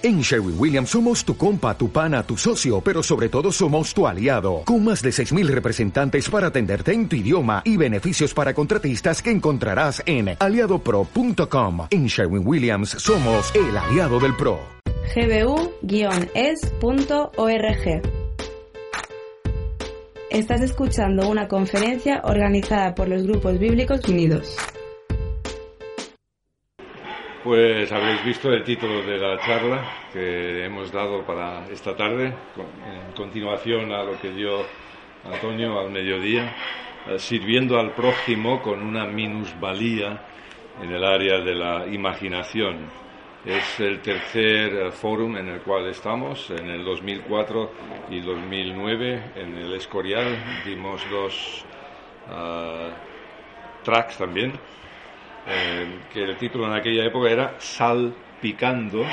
En Sherwin Williams somos tu compa, tu pana, tu socio, pero sobre todo somos tu aliado, con más de 6.000 representantes para atenderte en tu idioma y beneficios para contratistas que encontrarás en aliadopro.com. En Sherwin Williams somos el aliado del PRO. gbu-es.org Estás escuchando una conferencia organizada por los Grupos Bíblicos Unidos. Pues habéis visto el título de la charla que hemos dado para esta tarde, en continuación a lo que dio Antonio al mediodía, eh, sirviendo al prójimo con una minusvalía en el área de la imaginación. Es el tercer eh, fórum en el cual estamos. En el 2004 y 2009 en el Escorial dimos dos eh, tracks también eh, que el título en aquella época era Salpicando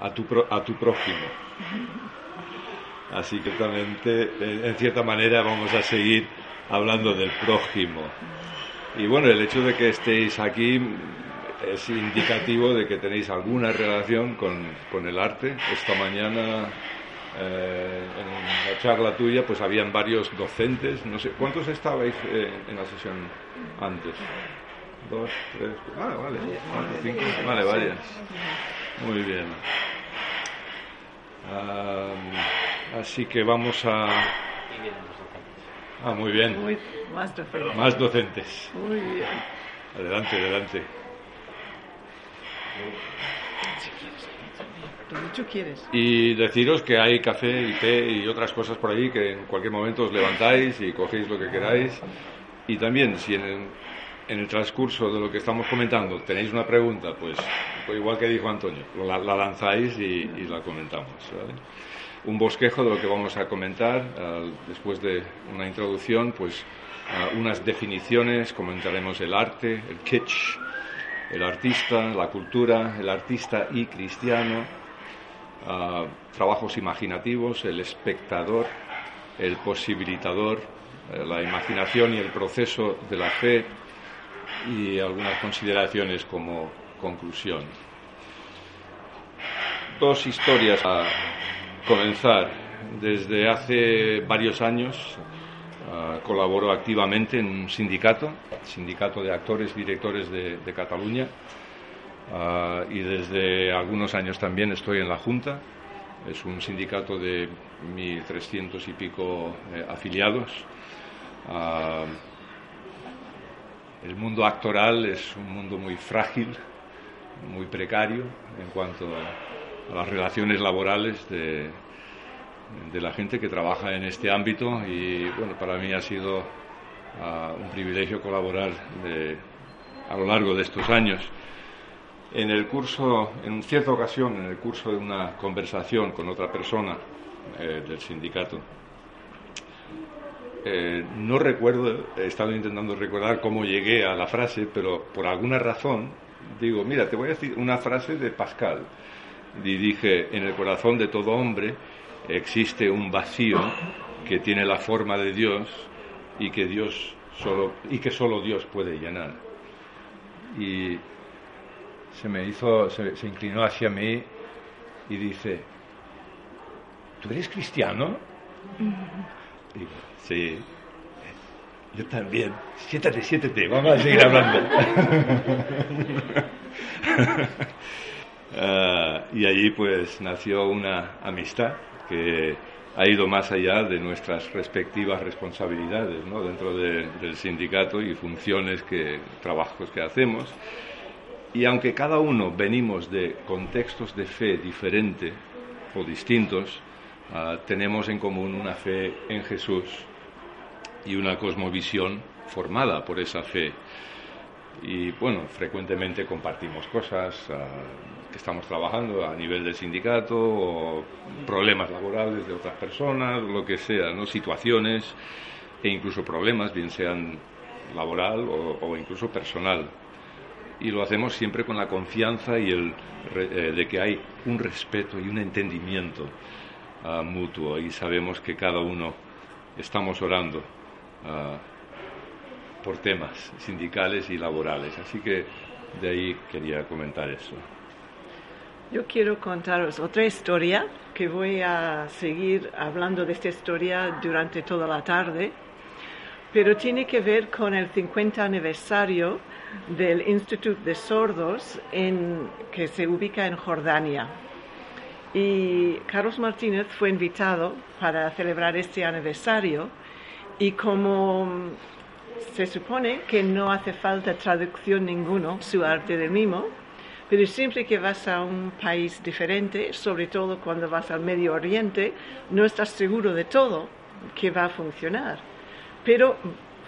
a tu, a tu prójimo. Así que también, en cierta manera, vamos a seguir hablando del prójimo. Y bueno, el hecho de que estéis aquí es indicativo de que tenéis alguna relación con, el arte. Esta mañana, eh, en la charla tuya, pues habían varios docentes, no sé, ¿cuántos estabais eh, en la sesión antes? Dos, tres, ah, vale, cuatro, cinco, vale, varias. Muy bien. así que vamos a... Ah, muy bien. más docentes. Más docentes. Muy bien. Adelante, adelante. mucho quieres. Y deciros que hay café y té y otras cosas por ahí que en cualquier momento os levantáis y cogéis lo que queráis. Y también, si en, en el transcurso de lo que estamos comentando tenéis una pregunta, pues, pues igual que dijo Antonio, la, lanzáis y, la comentamos. Un bosquejo de lo que vamos a comentar después de una introducción, pues unas definiciones, comentaremos el arte, el kitsch, el artista, la cultura, el artista y cristiano, trabajos imaginativos, el espectador, el posibilitador, eh, la imaginación y el proceso de la fe, y algunas consideraciones como conclusión. Dos historias a comenzar. Desde hace varios años uh, colaboro activamente en un sindicato, Sindicato de Actores Directores de, Cataluña, ah, y desde algunos años también estoy en la Junta. Es un sindicato de 1.300 y pico eh, afiliados. El mundo actoral es un mundo muy frágil, muy precario en cuanto a, las relaciones laborales de, la gente que trabaja en este ámbito y bueno, para mí ha sido ah, un privilegio colaborar a lo largo de estos años. En el curso, en cierta ocasión, en el curso de una conversación con otra persona eh, del sindicato, eh, no recuerdo, he estado intentando recordar cómo llegué a la frase, pero por alguna razón digo, mira, te voy a decir una frase de Pascal. Y dije, en el corazón de todo hombre existe un vacío que tiene la forma de Dios y que Dios solo y que solo Dios puede llenar. Y se me hizo, se, se inclinó hacia mí y dice, ¿tú eres cristiano? Digo, sí. Yo también. Siéntate, siéntate, vamos a seguir hablando. Ah, y allí pues nació una amistad que ha ido más allá de nuestras respectivas responsabilidades ¿no? dentro del sindicato y funciones que, trabajos que hacemos. Y aunque cada uno venimos de contextos de fe diferentes o distintos, Ah, tenemos en común una fe en Jesús y una cosmovisión formada por esa fe. Y bueno, frecuentemente compartimos cosas ah, que estamos trabajando a nivel del sindicato o problemas laborales de otras personas, lo que sea, ¿no? situaciones e incluso problemas, bien sean laboral o, incluso personal. Y lo hacemos siempre con la confianza y el, eh, de que hay un respeto y un entendimiento mutuo y sabemos que cada uno estamos orando ah, por temas sindicales y laborales. Así que de ahí quería comentar eso. Yo quiero contaros otra historia que voy a seguir hablando de esta historia durante toda la tarde, pero tiene que ver con el 50 aniversario del Instituto de Sordos en, que se ubica en Jordania. Y Carlos Martínez fue invitado para celebrar este aniversario y como se supone que no hace falta traducción ninguno su arte del mimo, pero siempre que vas a un país diferente, sobre todo cuando vas al Medio Oriente, no estás seguro de todo que va a funcionar. Pero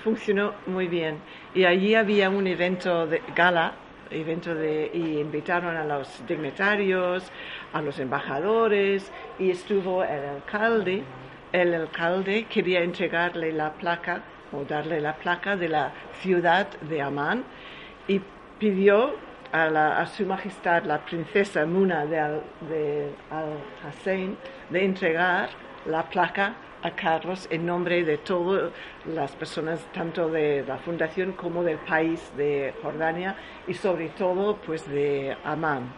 funcionó muy bien. Y allí había un evento de gala, evento de, y invitaron a los dignatarios, a los embajadores, y estuvo el alcalde. El alcalde quería entregarle la placa o darle la placa de la ciudad de Amán y pidió a, su majestad la princesa Muna de, Al-Hassan de entregar la placa a Carlos en nombre de todas las personas, tanto de la fundación como del país de Jordania y sobre todo pues de Amán,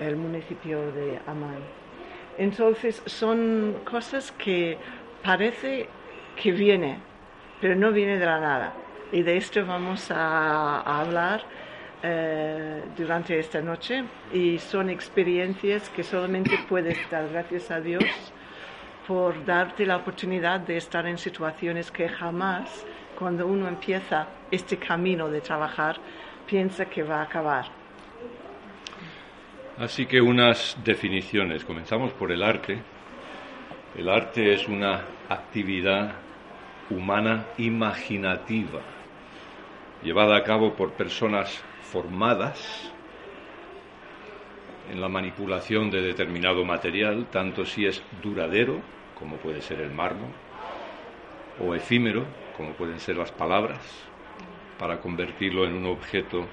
el municipio de Amán. Entonces son cosas que parece que viene, pero no viene de la nada. Y de esto vamos a hablar eh, durante esta noche y son experiencias que solamente puedes dar gracias a Dios por darte la oportunidad de estar en situaciones que jamás, cuando uno empieza este camino de trabajar, piensa que va a acabar. Así que unas definiciones. Comenzamos por el arte. El arte es una actividad humana imaginativa, llevada a cabo por personas formadas en la manipulación de determinado material, tanto si es duradero, como puede ser el mármol, o efímero, como pueden ser las palabras, para convertirlo en un objeto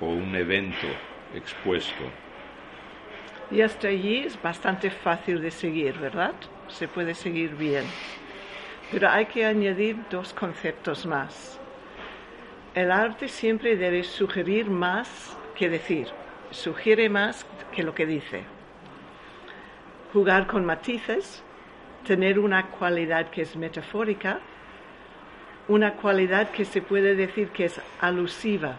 o un evento expuesto. Y hasta allí es bastante fácil de seguir, ¿verdad? Se puede seguir bien. Pero hay que añadir dos conceptos más. El arte siempre debe sugerir más que decir, sugiere más que lo que dice. Jugar con matices, tener una cualidad que es metafórica, una cualidad que se puede decir que es alusiva,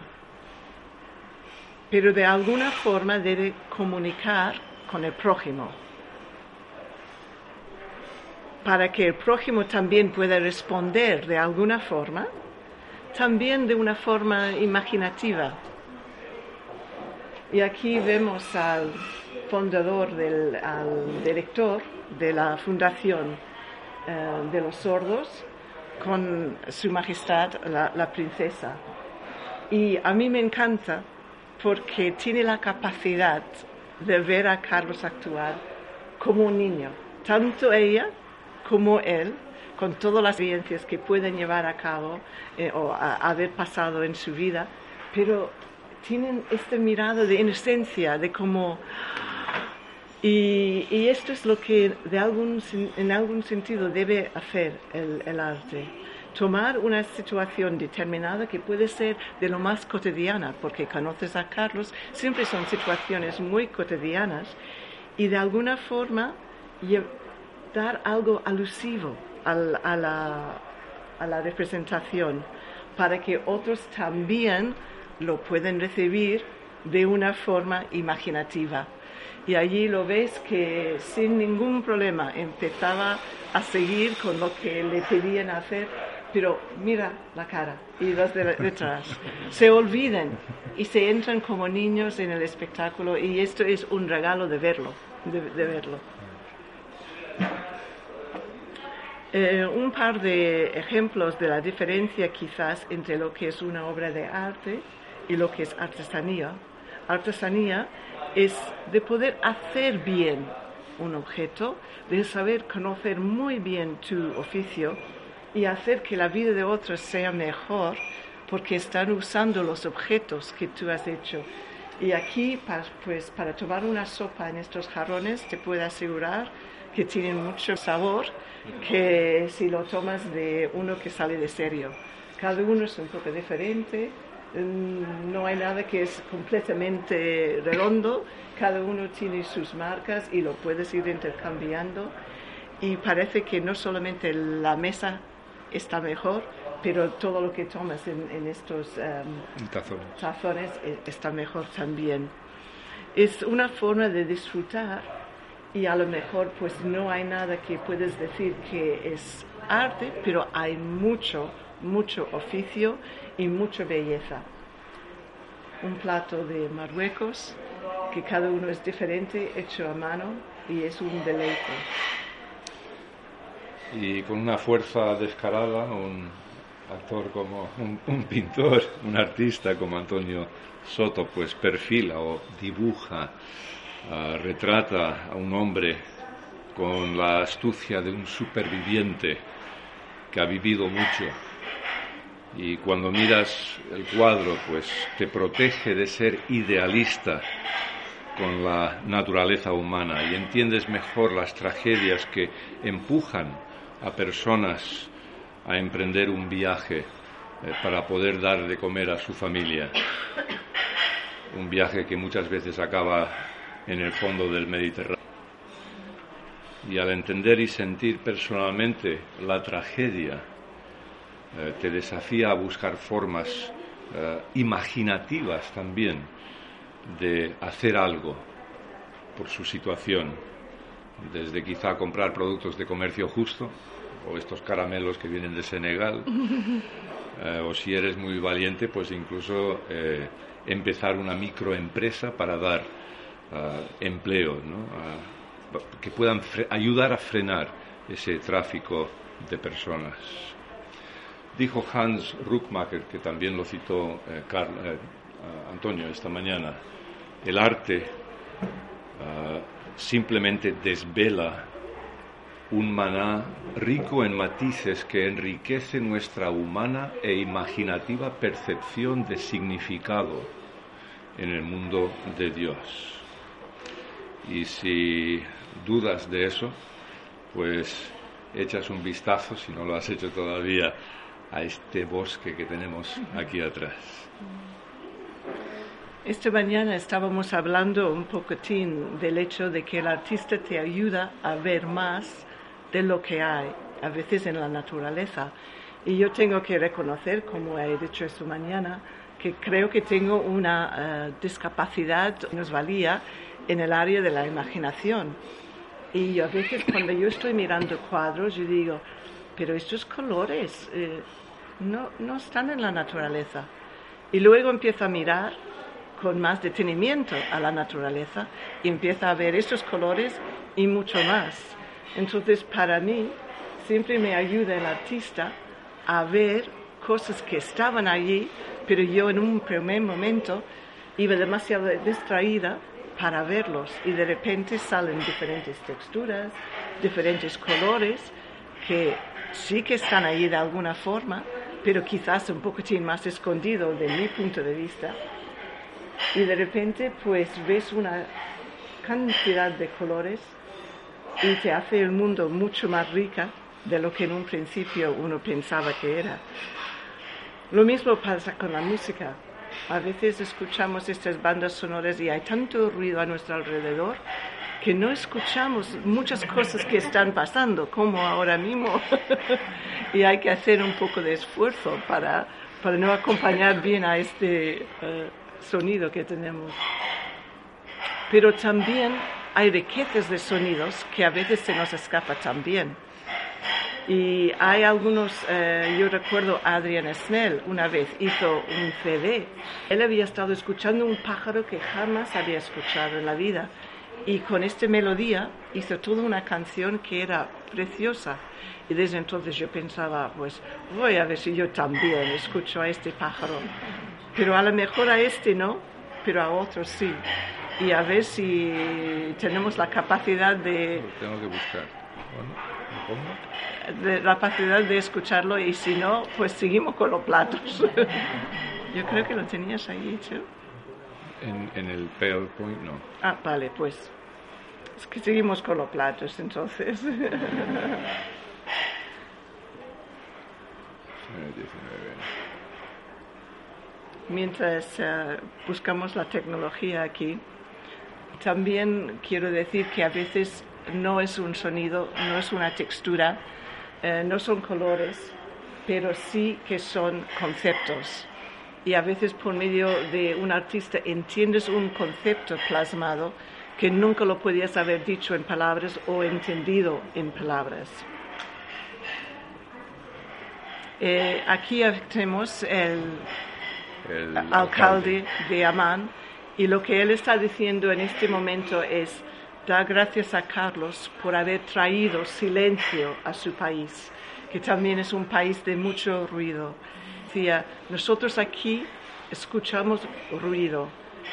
pero de alguna forma debe comunicar con el prójimo, para que el prójimo también pueda responder de alguna forma también de una forma imaginativa. Y aquí vemos al fundador, del, al director de la Fundación eh, de los Sordos con Su Majestad la, la Princesa. Y a mí me encanta porque tiene la capacidad de ver a Carlos actuar como un niño, tanto ella como él con todas las experiencias que pueden llevar a cabo eh, o haber pasado en su vida, pero tienen esta mirada de inocencia, de cómo... Y, esto es lo que de algún, en algún sentido debe hacer el arte tomar una situación determinada que puede ser de lo más cotidiana, porque conoces a Carlos, siempre son situaciones muy cotidianas, y de alguna forma dar algo alusivo a, la, representación para que otros también lo puedan recibir de una forma imaginativa. Y allí lo ves que sin ningún problema empezaba a seguir con lo que le pedían hacer, pero mira la cara y los de detrás. Se olvidan y se entran como niños en el espectáculo y esto es un regalo de verlo, de verlo. Eh, un par de ejemplos de la diferencia quizás entre lo que es una obra de arte y lo que es artesanía. Artesanía es de poder hacer bien un objeto, de saber conocer muy bien tu oficio y hacer que la vida de otros sea mejor porque están usando los objetos que tú has hecho. Y aquí, pues, para tomar una sopa en estos jarrones, te puedo asegurar que tienen mucho sabor que si lo tomas de uno que sale de serio. Cada uno es un poco diferente, mm, no hay nada que es completamente redondo cada uno tiene sus marcas y lo puedes ir intercambiando. Y parece que no solamente la mesa está mejor, pero todo lo que tomas en, estos em, tazones. Eh, está mejor también. Es una forma de disfrutar y a lo mejor pues no hay nada que puedes decir que es arte, pero hay mucho, mucho oficio y mucha belleza. Un plato de Marruecos, que cada uno es diferente, hecho a mano y es un deleite. Y con una fuerza descarada, un actor como un, pintor, un artista como Antonio Soto, pues perfila o dibuja, ah, retrata a un hombre con la astucia de un superviviente que ha vivido mucho. Y cuando miras el cuadro, pues te protege de ser idealista con la naturaleza humana y entiendes mejor las tragedias que empujan a personas a emprender un viaje eh, para poder dar de comer a su familia. Un viaje que muchas veces acaba en el fondo del Mediterráneo. Y al entender y sentir personalmente la tragedia, eh, te desafía a buscar formas eh, imaginativas también de hacer algo por su situación, desde quizá comprar productos de comercio justo, o estos caramelos que vienen de Senegal, eh, o si eres muy valiente, pues incluso eh, empezar una microempresa para dar uh, empleo, que puedan ayudar a frenar ese tráfico de personas. Dijo Hans Ruckmacher, que también lo citó eh, Antonio esta mañana, el arte simplemente desvela un maná rico en matices que enriquece nuestra humana e imaginativa percepción de significado en el mundo de Dios. Y si dudas de eso, pues echas un vistazo, si no lo has hecho todavía, a este bosque que tenemos aquí atrás. Esta mañana estábamos hablando un poquitín del hecho de que el artista te ayuda a ver más de lo que hay, a veces en la naturaleza. Y yo tengo que reconocer, como he dicho esta mañana, que creo que tengo una eh, discapacidad, nos valía en el área de la imaginación. Y a veces cuando yo estoy mirando cuadros, yo digo, pero estos colores eh, no, no están en la naturaleza. Y luego empiezo a mirar con más detenimiento a la naturaleza y empiezo a ver estos colores y mucho más. Entonces, para mí, siempre me ayuda el artista a ver cosas que estaban allí, pero yo en un primer momento iba demasiado distraída para verlos y de repente salen diferentes texturas, diferentes colores que sí que están allí de alguna forma, pero quizás un poquitín más escondido de mi punto de vista. Y de repente pues ves una cantidad de colores y te hace el mundo mucho más rica de lo que en un principio uno pensaba que era. Lo mismo pasa con la música. A veces escuchamos estas bandas sonoras y hay tanto ruido a nuestro alrededor que no escuchamos muchas cosas que están pasando, como ahora mismo. y hay que hacer un poco de esfuerzo para, para no acompañar bien a este eh, sonido que tenemos. Pero también hay riquezas de sonidos que a veces se nos escapa también. Y hay algunos, eh, yo recuerdo Adrian Snell una vez hizo un CD. Él había estado escuchando un pájaro que jamás había escuchado en la vida. Y con esta melodía hizo toda una canción que era preciosa. Y desde entonces yo pensaba, pues voy a ver si yo también escucho a este pájaro. Pero a lo mejor a este no, pero a otros sí y a ver si tenemos la capacidad de... tengo que buscar. de la capacidad de escucharlo y si no, pues seguimos con los platos. Yo creo que lo tenías ahí hecho. En, en el PowerPoint no. Ah, vale, pues. Es que seguimos con los platos entonces. 19. Mientras uh, buscamos la tecnología aquí, también quiero decir que a veces no es un sonido, no es una textura, eh, no son colores, pero sí que son conceptos. Y a veces por medio de un artista entiendes un concepto plasmado que nunca lo podías haber dicho en palabras o entendido en palabras. Eh, aquí tenemos el, alcalde de Amán y lo que él está diciendo en este momento es dar gracias a Carlos por haber traído silencio a su país, que también es un país de mucho ruido. Decía, nosotros aquí escuchamos ruido,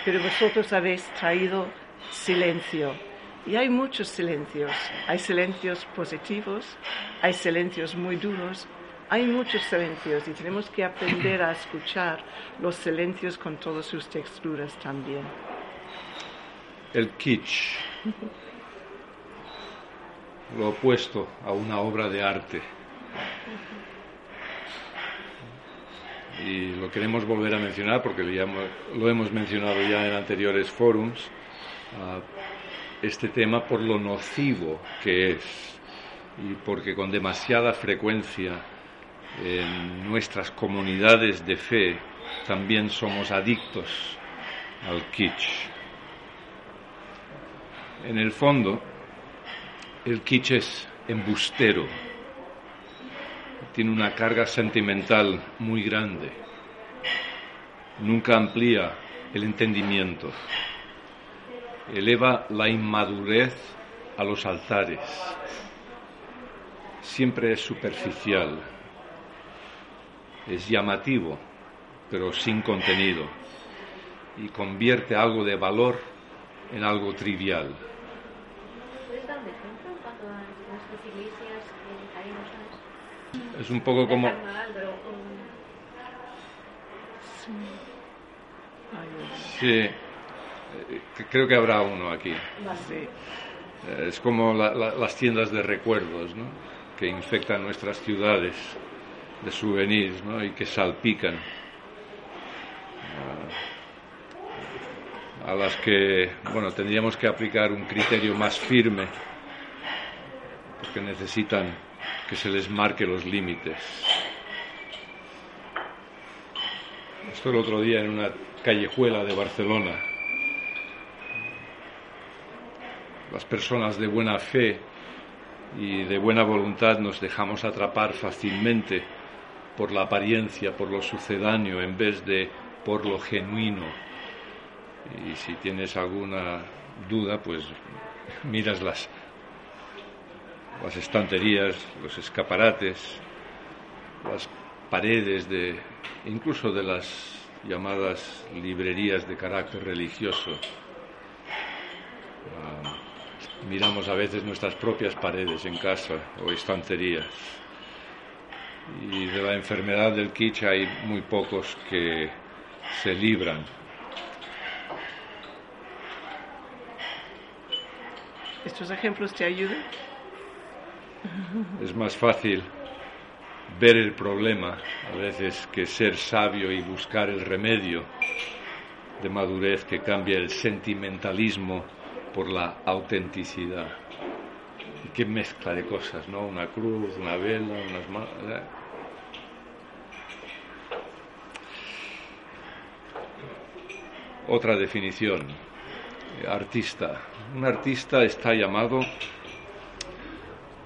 pero vosotros habéis traído silencio. Y hay muchos silencios. Hay silencios positivos, hay silencios muy duros, hay muchos silencios y tenemos que aprender a escuchar los silencios con todas sus texturas también. El kitsch, lo opuesto a una obra de arte. Y lo queremos volver a mencionar porque lo hemos mencionado ya en anteriores forums, este tema por lo nocivo que es y porque con demasiada frecuencia en nuestras comunidades de fe también somos adictos al kitsch. En el fondo, el kitsch es embustero, tiene una carga sentimental muy grande, nunca amplía el entendimiento, eleva la inmadurez a los altares, siempre es superficial es llamativo, pero sin contenido, y convierte algo de valor en algo trivial. Es un poco como... Sí, eh, creo que habrá uno aquí. Eh, es como las tiendas de recuerdos, ¿no? que infectan nuestras ciudades de souvenirs y que salpican a las que bueno tendríamos que aplicar un criterio más firme porque necesitan que se les marque los límites. Esto el otro día en una callejuela de Barcelona. Las personas de buena fe y de buena voluntad nos dejamos atrapar fácilmente por la apariencia, por lo sucedáneo, en vez de por lo genuino. Y si tienes alguna duda, pues miras las, las estanterías, los escaparates, las paredes de, incluso de las llamadas librerías de carácter religioso. Ah, miramos a veces nuestras propias paredes en casa o estanterías y de la enfermedad del kitsch hay muy pocos que se libran. ¿Estos ejemplos te ayudan? Es más fácil ver el problema a veces que ser sabio y buscar el remedio de madurez que cambia el sentimentalismo por la autenticidad qué mezcla de cosas, ¿no? Una cruz, una vela, unas manos. Otra definición, artista. Un artista está llamado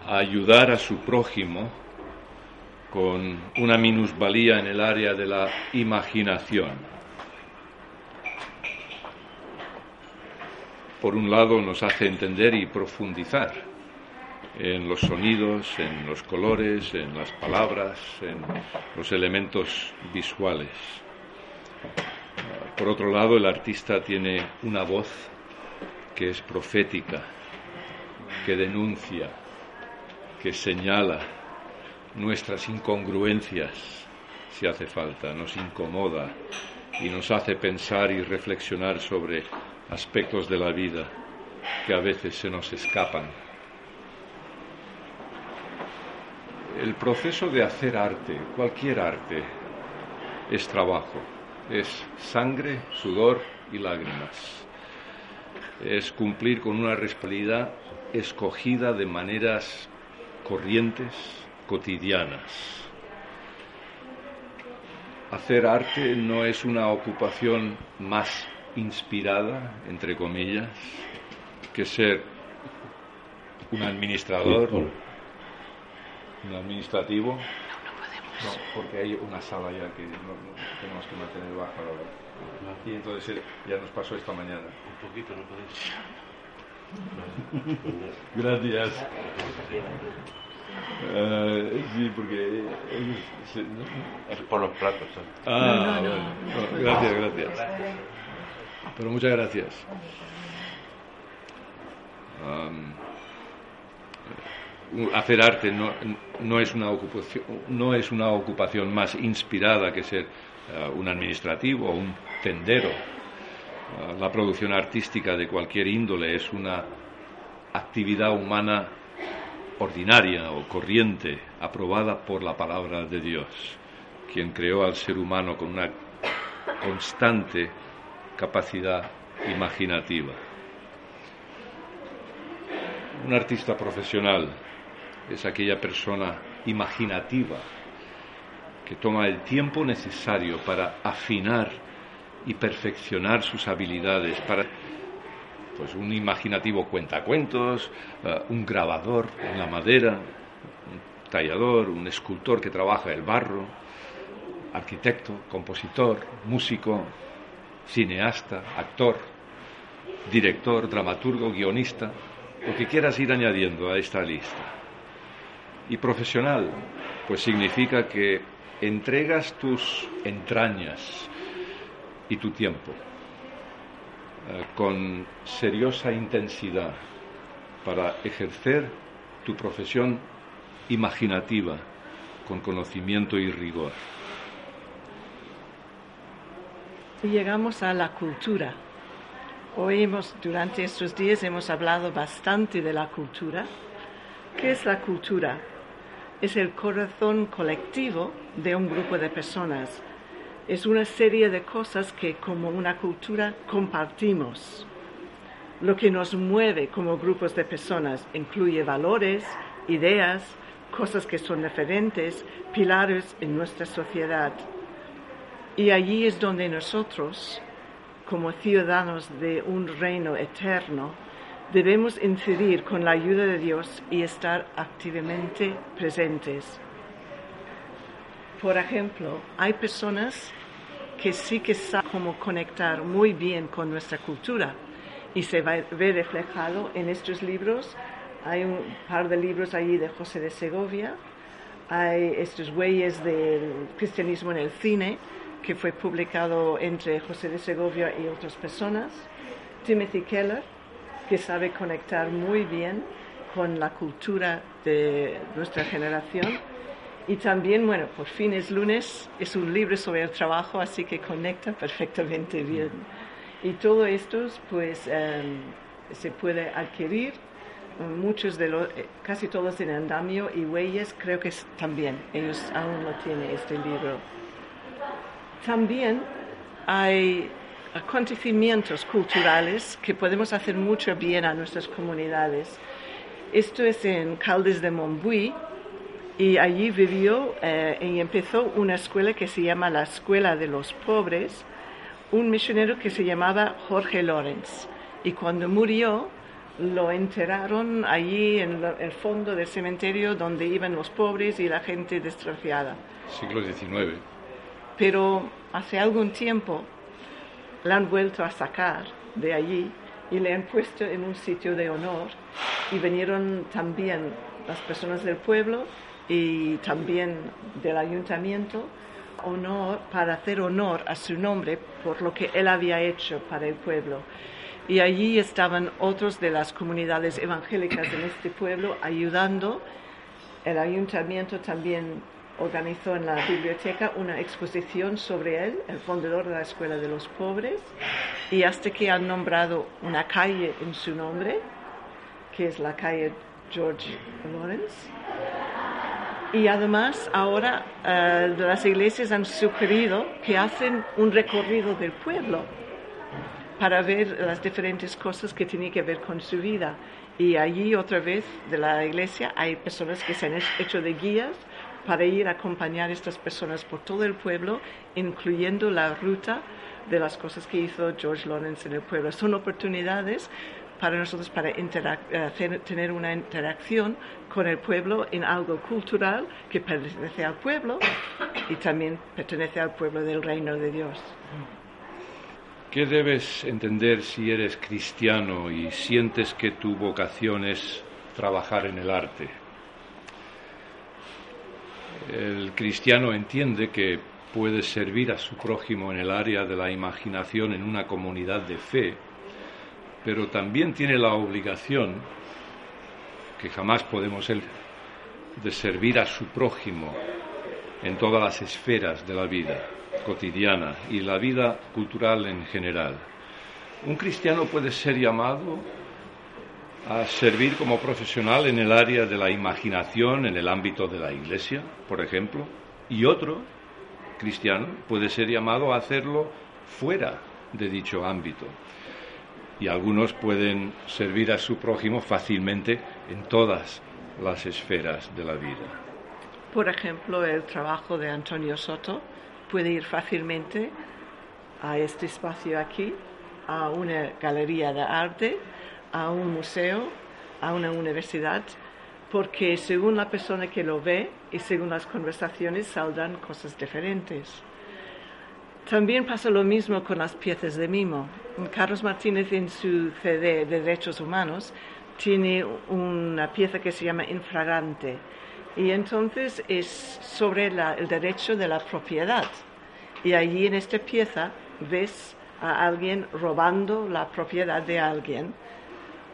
a ayudar a su prójimo con una minusvalía en el área de la imaginación. Por un lado nos hace entender y profundizar en los sonidos, en los colores, en las palabras, en los elementos visuales. Por otro lado, el artista tiene una voz que es profética, que denuncia, que señala nuestras incongruencias, si hace falta, nos incomoda y nos hace pensar y reflexionar sobre aspectos de la vida que a veces se nos escapan el proceso de hacer arte, cualquier arte, es trabajo, es sangre, sudor y lágrimas. es cumplir con una responsabilidad escogida de maneras corrientes, cotidianas. Hacer arte no es una ocupación más inspirada, entre comillas, que ser un administrador, un administrativo. No, porque hay una sala ya que tenemos que mantener baja la Y entonces eh, ya nos pasó esta mañana. Un poquito, no podéis. Gracias. Uh, sí, porque... Es por los platos. ¿eh? Ah, bueno. Gracias, gracias. Pero muchas gracias. Um, hacer arte no, no, es una ocupación, no es una ocupación más inspirada que ser uh, un administrativo o un tendero. Uh, la producción artística de cualquier índole es una actividad humana ordinaria o corriente, aprobada por la palabra de Dios, quien creó al ser humano con una constante capacidad imaginativa. Un artista profesional es aquella persona imaginativa que toma el tiempo necesario para afinar y perfeccionar sus habilidades, para pues un imaginativo cuentacuentos, uh, un grabador en la madera, un tallador, un escultor que trabaja el barro, arquitecto, compositor, músico, cineasta, actor, director, dramaturgo, guionista, lo que quieras ir añadiendo a esta lista. Y profesional, pues significa que entregas tus entrañas y tu tiempo eh, con seriosa intensidad para ejercer tu profesión imaginativa con conocimiento y rigor. Y llegamos a la cultura. Hoy hemos, durante estos días hemos hablado bastante de la cultura. ¿Qué es la cultura? Es el corazón colectivo de un grupo de personas es una serie de cosas que como una cultura compartimos. Lo que nos mueve como grupos de personas incluye valores, ideas, cosas que son diferentes, pilares en nuestra sociedad. Y allí es donde nosotros, como ciudadanos de un reino eterno, debemos incidir con la ayuda de Dios y estar activamente presentes. Por ejemplo, hay personas que sí que sabe cómo conectar muy bien con nuestra cultura y se va a ver reflejado en estos libros. Hay un par de libros allí de José de Segovia, hay estos huellas del cristianismo en el cine, que fue publicado entre José de Segovia y otras personas. Timothy Keller, que sabe conectar muy bien con la cultura de nuestra generación y también, bueno, por fin es lunes, es un libro sobre el trabajo, así que conecta perfectamente bien. Y todo esto, pues, em, se puede adquirir. Muchos de los, eh, casi todos en andamio y huellas, creo que también, ellos aún no tienen este libro. También hay acontecimientos culturales que podemos hacer mucho bien a nuestras comunidades. Esto es en Caldes de Montbui, y allí vivió eh, y empezó una escuela que se llama la Escuela de los Pobres, un misionero que se llamaba Jorge Lorenz. Y cuando murió, lo enterraron allí en el fondo del cementerio donde iban los pobres y la gente destrofiada. Siglo XIX. Pero hace algún tiempo la han vuelto a sacar de allí y le han puesto en un sitio de honor y vinieron también las personas del pueblo y también del ayuntamiento honor, para hacer honor a su nombre por lo que él había hecho para el pueblo. Y allí estaban otros de las comunidades evangélicas en este pueblo ayudando. El ayuntamiento también organizó en la biblioteca una exposición sobre él, el fundador de la Escuela de los Pobres, y hasta que han nombrado una calle en su nombre, que es la calle George Lawrence. Y además ahora eh, las iglesias han sugerido que hacen un recorrido del pueblo para ver las diferentes cosas que tienen que ver con su vida. Y allí otra vez de la iglesia hay personas que se han hecho de guías para ir a acompañar a estas personas por todo el pueblo, incluyendo la ruta de las cosas que hizo George Lawrence en el pueblo. Son oportunidades para nosotros para eh, tener una interacción con el pueblo en algo cultural que pertenece al pueblo y también pertenece al pueblo del reino de Dios. ¿Qué debes entender si eres cristiano y sientes que tu vocación es trabajar en el arte? El cristiano entiende que puede servir a su prójimo en el área de la imaginación en una comunidad de fe pero también tiene la obligación, que jamás podemos ser, de servir a su prójimo en todas las esferas de la vida cotidiana y la vida cultural en general. Un cristiano puede ser llamado a servir como profesional en el área de la imaginación, en el ámbito de la iglesia, por ejemplo, y otro cristiano puede ser llamado a hacerlo fuera de dicho ámbito y algunos pueden servir a su prójimo fácilmente en todas las esferas de la vida. Por ejemplo, el trabajo de Antonio Soto puede ir fácilmente a este espacio aquí, a una galería de arte, a un museo, a una universidad, porque según la persona que lo ve y según las conversaciones saldrán cosas diferentes. También pasa lo mismo con las piezas de mimo. Carlos Martínez en su CD de Derechos Humanos tiene una pieza que se llama Infragante y entonces es sobre el derecho de la propiedad. Y allí en esta pieza ves a alguien robando la propiedad de alguien.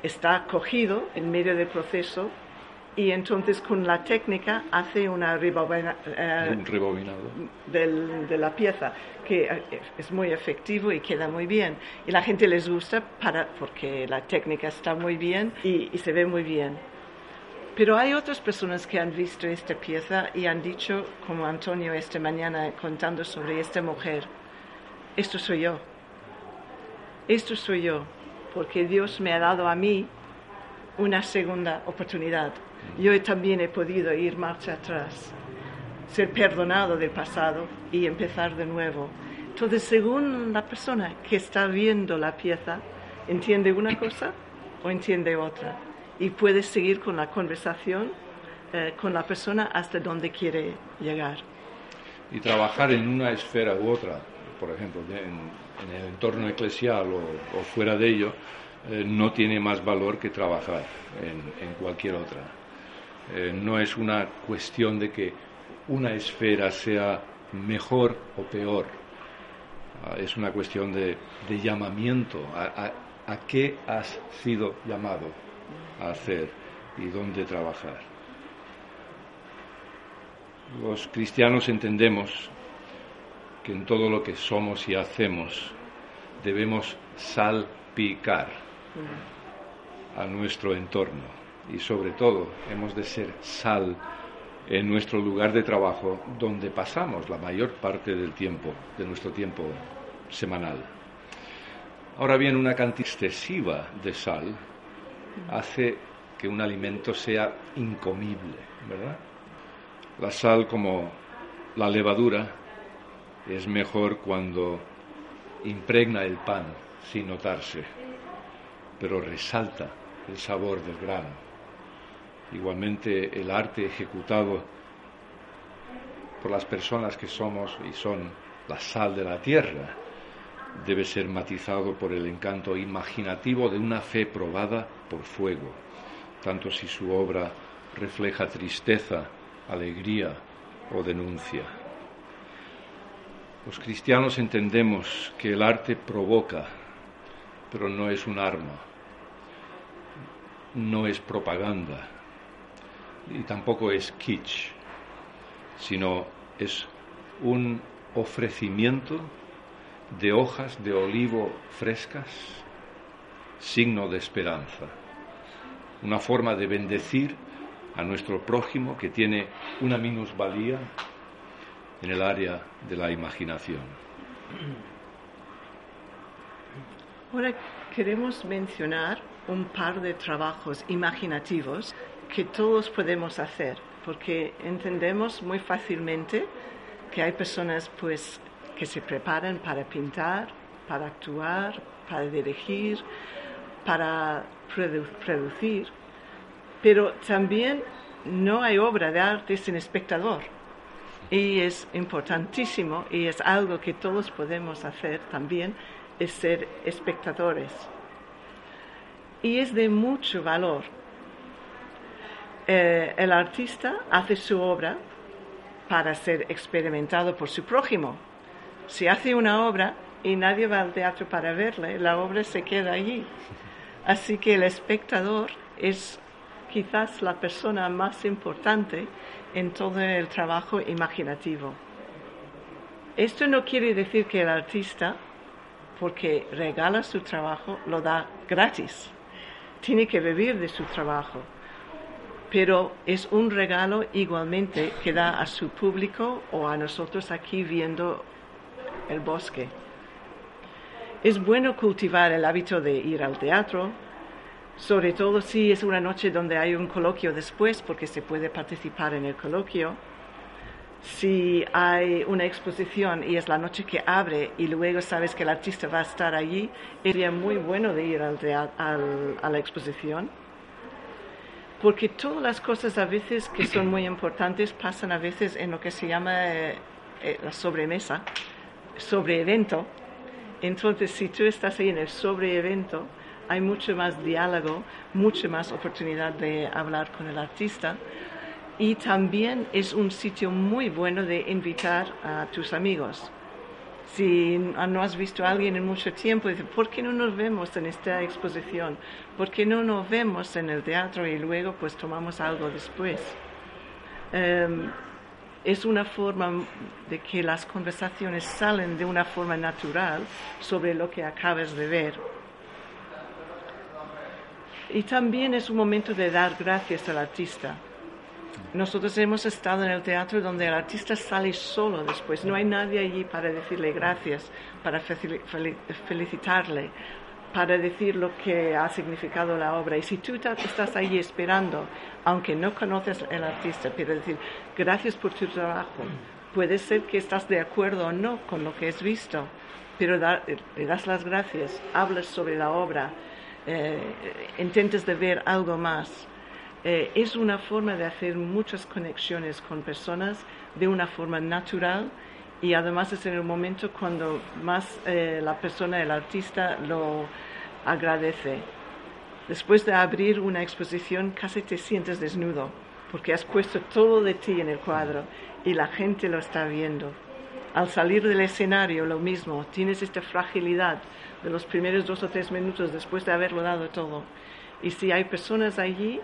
Está cogido en medio del proceso y entonces con la técnica hace una rebobina, eh, un rebobinado de la pieza que es muy efectivo y queda muy bien. Y la gente les gusta para, porque la técnica está muy bien y, y se ve muy bien. Pero hay otras personas que han visto esta pieza y han dicho como Antonio esta mañana contando sobre esta mujer esto soy yo. Esto soy yo porque Dios me ha dado a mí una segunda oportunidad yo también he podido ir marcha atrás, ser perdonado del pasado y empezar de nuevo. Entonces, según la persona que está viendo la pieza, entiende una cosa o entiende otra. Y puede seguir con la conversación eh, con la persona hasta donde quiere llegar. Y trabajar en una esfera u otra, por ejemplo, en, el entorno eclesial o, fuera de ello, eh, no tiene más valor que trabajar en cualquier otra. Eh, no es una cuestión de que una esfera sea mejor o peor. Ah, es una cuestión de, llamamiento. A, a, qué has sido llamado a hacer y dónde trabajar? Los cristianos entendemos que en todo lo que somos y hacemos debemos salpicar a nuestro entorno y sobre todo hemos de ser sal en nuestro lugar de trabajo donde pasamos la mayor parte del tiempo, de nuestro tiempo semanal. Ahora bien, una cantidad excesiva de sal hace que un alimento sea incomible, ¿verdad? La sal como la levadura es mejor cuando impregna el pan sin notarse, pero resalta el sabor del grano. Igualmente el arte ejecutado por las personas que somos y son la sal de la tierra debe ser matizado por el encanto imaginativo de una fe probada por fuego, tanto si su obra refleja tristeza, alegría o denuncia. Los cristianos entendemos que el arte provoca, pero no es un arma, no es propaganda, y tampoco es kitsch, sino es un ofrecimiento de hojas de olivo frescas, signo de esperanza, una forma de bendecir a nuestro prójimo que tiene una minusvalía en el área de la imaginación. Ahora queremos mencionar un par de trabajos imaginativos que todos podemos hacer, porque entendemos muy fácilmente que hay personas pues que se preparan para pintar, para actuar, para dirigir, para producir, pero también no hay obra de arte sin espectador. Y es importantísimo y es algo que todos podemos hacer también, es ser espectadores. Y es de mucho valor. Eh, el artista hace su obra para ser experimentado por su prójimo. Si hace una obra y nadie va al teatro para verla, la obra se queda allí. Así que el espectador es quizás la persona más importante en todo el trabajo imaginativo. Esto no quiere decir que el artista, porque regala su trabajo, lo da gratis. Tiene que vivir de su trabajo. Pero es un regalo igualmente que da a su público o a nosotros aquí viendo el bosque. Es bueno cultivar el hábito de ir al teatro, sobre todo si es una noche donde hay un coloquio después, porque se puede participar en el coloquio. Si hay una exposición y es la noche que abre y luego sabes que el artista va a estar allí, sería muy bueno de ir al, a la exposición. Porque todas las cosas a veces que son muy importantes pasan a veces en lo que se llama eh, eh, la sobremesa, sobre evento. Entonces, si tú estás ahí en el sobre evento, hay mucho más diálogo, mucha más oportunidad de hablar con el artista y también es un sitio muy bueno de invitar a tus amigos. Si no has visto a alguien en mucho tiempo, dice, ¿por qué no nos vemos en esta exposición? ¿Por qué no nos vemos en el teatro y luego pues tomamos algo después? Em, es una forma de que las conversaciones salen de una forma natural sobre lo que acabas de ver y también es un momento de dar gracias al artista. Nosotros hemos estado en el teatro donde el artista sale solo después, no hay nadie allí para decirle gracias, para felicitarle, para decir lo que ha significado la obra. Y si tú estás ahí esperando, aunque no conoces al artista, pero decir gracias por tu trabajo, puede ser que estás de acuerdo o no con lo que has visto, pero le das las gracias, hablas sobre la obra, eh, intentes de ver algo más. Eh, es una forma de hacer muchas conexiones con personas de una forma natural y además es en el momento cuando más eh, la persona, el artista, lo agradece. Después de abrir una exposición casi te sientes desnudo porque has puesto todo de ti en el cuadro y la gente lo está viendo. Al salir del escenario lo mismo, tienes esta fragilidad de los primeros dos o tres minutos después de haberlo dado todo. Y si hay personas allí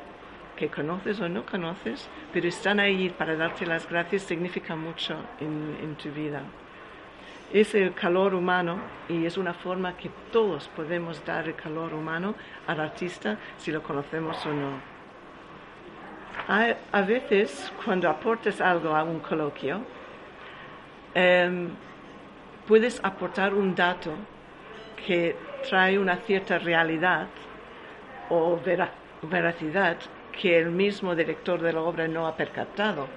que conoces o no conoces, pero están allí para darte las gracias, significa mucho en, en tu vida. Es el calor humano y es una forma que todos podemos dar el calor humano al artista si lo conocemos o no. A, veces, cuando aportes algo a un coloquio, em, puedes aportar un dato que trae una cierta realidad o veracidad que el mismo director de la obra no ha percatado.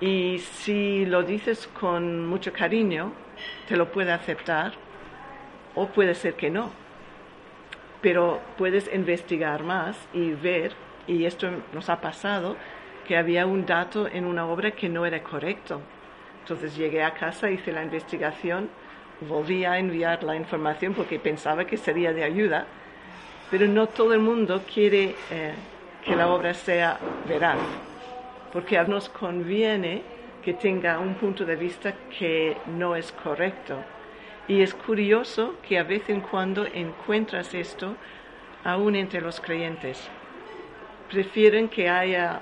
Y si lo dices con mucho cariño, te lo puede aceptar o puede ser que no. Pero puedes investigar más y ver, y esto nos ha pasado, que había un dato en una obra que no era correcto. Entonces llegué a casa, hice la investigación volví a enviar la información porque pensaba que sería de ayuda, pero no todo el mundo quiere eh, que la obra sea veraz, porque nos conviene que tenga un punto de vista que no es correcto. Y es curioso que a vez en cuando encuentras esto aún entre los creyentes. Prefieren que haya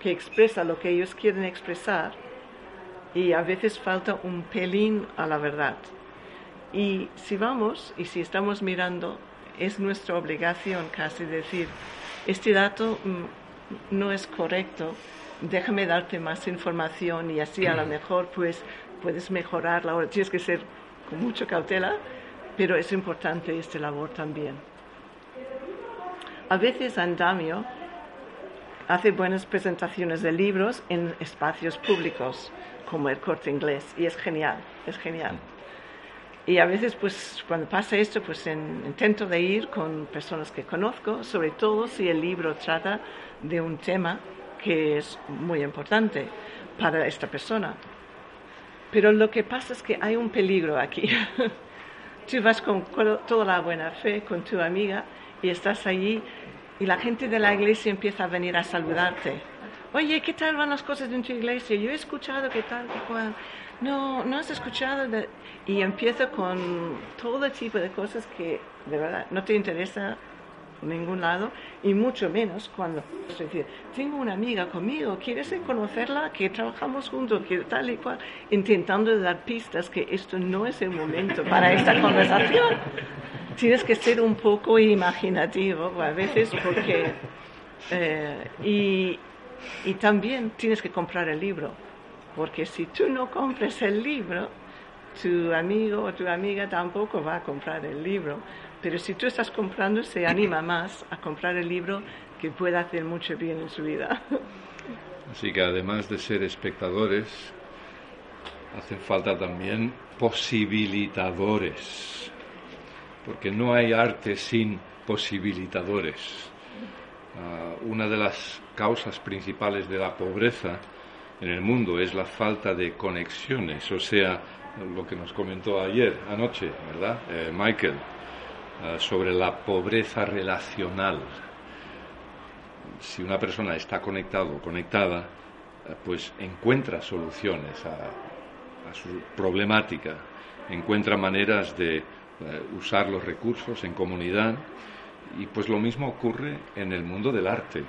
que expresa lo que ellos quieren expresar y a veces falta un pelín a la verdad. Y si vamos y si estamos mirando, es nuestra obligación casi decir, este dato mm, no es correcto, déjame darte más información y así a lo mejor pues puedes mejorarla. Ahora tienes que ser con mucha cautela, pero es importante esta labor también. A veces Andamio hace buenas presentaciones de libros en espacios públicos, como el corte inglés, y es genial, es genial. Y a veces, pues, cuando pasa esto, pues intento de ir con personas que conozco, sobre todo si el libro trata de un tema que es muy importante para esta persona. Pero lo que pasa es que hay un peligro aquí. Tú vas con toda la buena fe, con tu amiga, y estás allí, y la gente de la iglesia empieza a venir a saludarte. Oye, ¿qué tal van las cosas en tu iglesia? Yo he escuchado que tal, que cual. No, no has escuchado. Y empiezo con todo tipo de cosas que de verdad no te interesa ningún lado y mucho menos cuando es decir, tengo una amiga conmigo, ¿quieres conocerla? Que trabajamos juntos, que tal y cual, intentando dar pistas que esto no es el momento para esta conversación. Tienes que ser un poco imaginativo a veces porque... Eh, y, y también tienes que comprar el libro, porque si tú no compras el libro, tu amigo o tu amiga tampoco va a comprar el libro. Pero si tú estás comprando, se anima más a comprar el libro que puede hacer mucho bien en su vida. Así que además de ser espectadores, hacen falta también posibilitadores, porque no hay arte sin posibilitadores. Ah, una de las causas principales de la pobreza en el mundo es la falta de conexiones, o sea, lo que nos comentó ayer, anoche, ¿verdad? Eh, Michael, eh, sobre la pobreza relacional. Si una persona está conectado o conectada, eh, pues encuentra soluciones a, su problemática, encuentra maneras de eh, usar los recursos en comunidad y pues lo mismo ocurre en el mundo del arte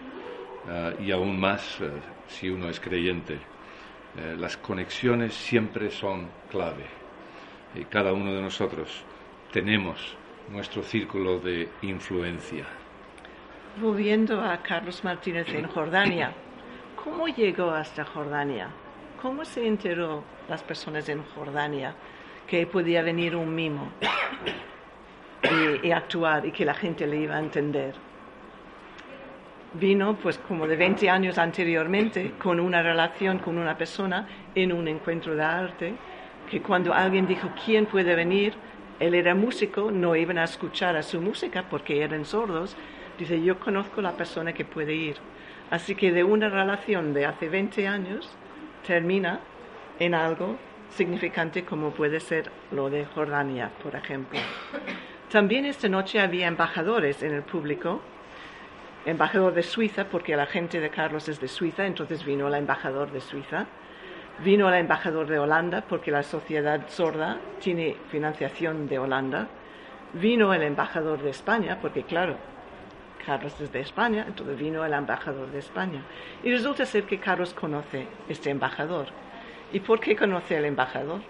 y aún más si uno es creyente. las conexiones siempre son clave y cada uno de nosotros tenemos nuestro círculo de influencia. Volviendo a Carlos Martínez en Jordania, ¿cómo llegó hasta Jordania? ¿Cómo se enteró las personas en Jordania que podía venir un mimo y, y actuar y que la gente le iba a entender? vino pues como de 20 años anteriormente con una relación con una persona en un encuentro de arte que cuando alguien dijo quién puede venir él era músico, no iban a escuchar a su música porque eran sordos. Dice, yo conozco la persona que puede ir. Así que de una relación de hace 20 años termina en algo significante como puede ser lo de Jordania, por ejemplo. También esta noche había embajadores en el público, embajador de Suiza, porque la gente de Carlos es de Suiza, entonces vino el embajador de Suiza Vino el embajador de Holanda porque la sociedad sorda tiene financiación de Holanda. Vino el embajador de España porque, claro, Carlos es de España, entonces vino el embajador de España. Y resulta ser que Carlos conoce este embajador. ¿Y por qué conoce al embajador?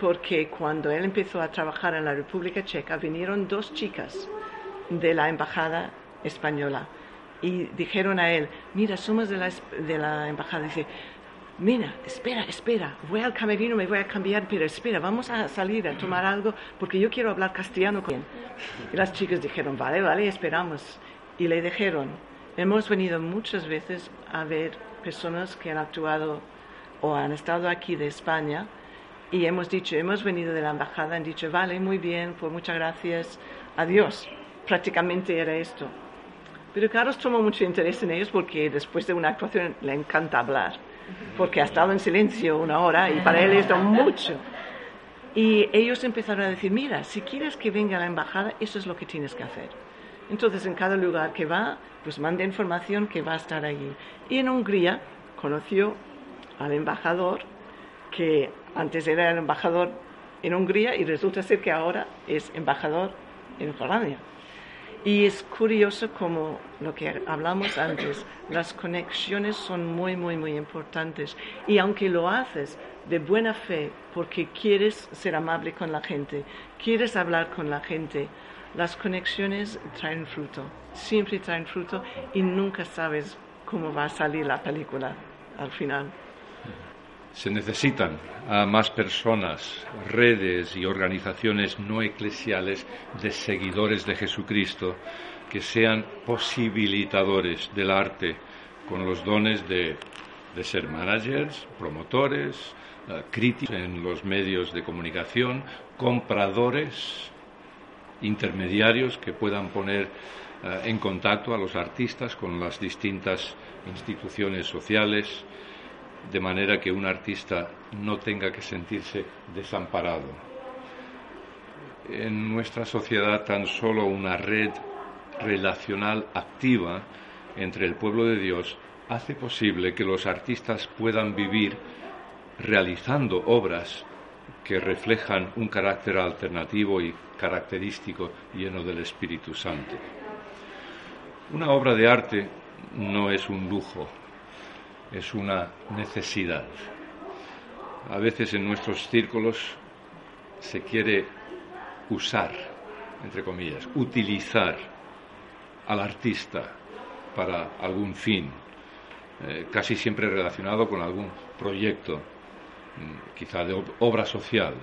Porque cuando él empezó a trabajar en la República Checa, vinieron dos chicas de la embajada española y dijeron a él, mira, somos de la, de la embajada. Dice, mira, espera, espera, voy al camerino, me voy a cambiar, pero espera, vamos a salir a tomar algo porque yo quiero hablar castellano con él. Y las chicas dijeron, vale, vale, esperamos. Y le dijeron, hemos venido muchas veces a ver personas que han actuado o han estado aquí de España y hemos dicho, hemos venido de la embajada, han dicho, vale, muy bien, pues muchas gracias, adiós. Prácticamente era esto. Pero Carlos tomó mucho interés en ellos porque después de una actuación le encanta hablar porque ha estado en silencio una hora y para él esto mucho. Y ellos empezaron a decir, mira, si quieres que venga a la embajada, eso es lo que tienes que hacer. Entonces, en cada lugar que va, pues manda información que va a estar allí. Y en Hungría conoció al embajador, que antes era el embajador en Hungría y resulta ser que ahora es embajador en Jordania. Y es curioso como lo que hablamos antes, las conexiones son muy, muy, muy importantes. Y aunque lo haces de buena fe, porque quieres ser amable con la gente, quieres hablar con la gente, las conexiones traen fruto, siempre traen fruto y nunca sabes cómo va a salir la película al final. Se necesitan a más personas, redes y organizaciones no eclesiales de seguidores de Jesucristo que sean posibilitadores del arte con los dones de, ser managers, promotores, eh, críticos en los medios de comunicación, compradores, intermediarios que puedan poner eh, en contacto a los artistas con las distintas instituciones sociales, de manera que un artista no tenga que sentirse desamparado. En nuestra sociedad tan solo una red relacional activa entre el pueblo de Dios hace posible que los artistas puedan vivir realizando obras que reflejan un carácter alternativo y característico lleno del Espíritu Santo. Una obra de arte no es un lujo, es una necesidad. A veces en nuestros círculos se quiere usar, entre comillas, utilizar al artista para algún fin, eh, casi siempre relacionado con algún proyecto, mm, quizá de obra social.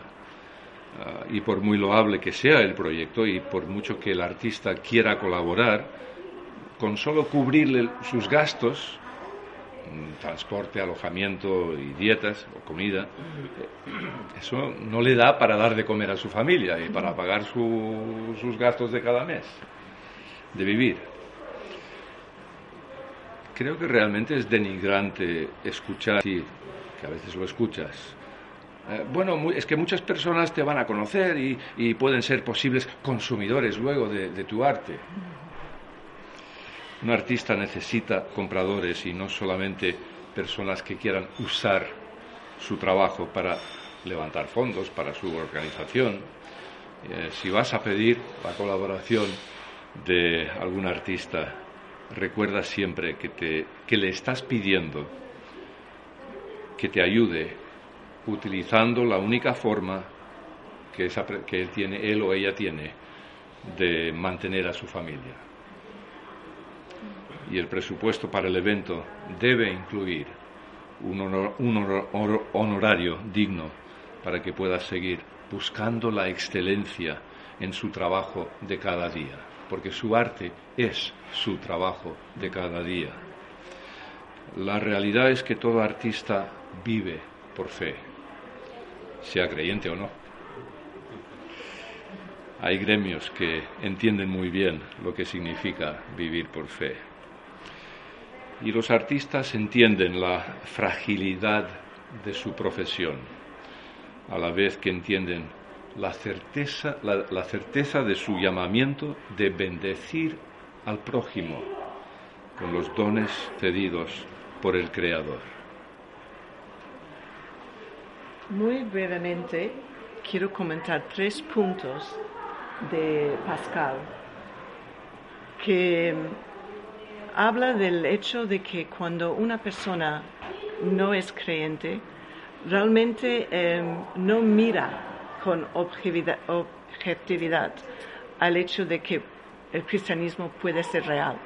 Ah, y por muy loable que sea el proyecto y por mucho que el artista quiera colaborar, con solo cubrirle sus gastos, transporte, alojamiento y dietas o comida, eh, eso no le da para dar de comer a su familia y para pagar sus gastos de cada mes de vivir. Creo que realmente es denigrante escuchar, que a veces lo escuchas. Eh, bueno, es que muchas personas te van a conocer y, pueden ser posibles consumidores luego de tu arte. Un artista necesita compradores y no solamente personas que quieran usar su trabajo para levantar fondos para su organización. Eh, si vas a pedir la colaboración de algún artista, recuerda siempre que, te, que le estás pidiendo que te ayude utilizando la única forma que, que él, tiene, él o ella tiene de mantener a su familia. Y el presupuesto para el evento debe incluir un, honorario digno para que pueda seguir buscando la excelencia en su trabajo de cada día porque su arte es su trabajo de cada día. La realidad es que todo artista vive por fe, sea creyente o no. Hay gremios que entienden muy bien lo que significa vivir por fe. Y los artistas entienden la fragilidad de su profesión, a la vez que entienden la certeza, la, certeza de su llamamiento de bendecir al prójimo con los dones cedidos por el Creador. Muy brevemente quiero comentar tres puntos de Pascal que habla del hecho de que cuando una persona no es creyente, realmente em, no mira con objetividad, al hecho de que el cristianismo puede ser real.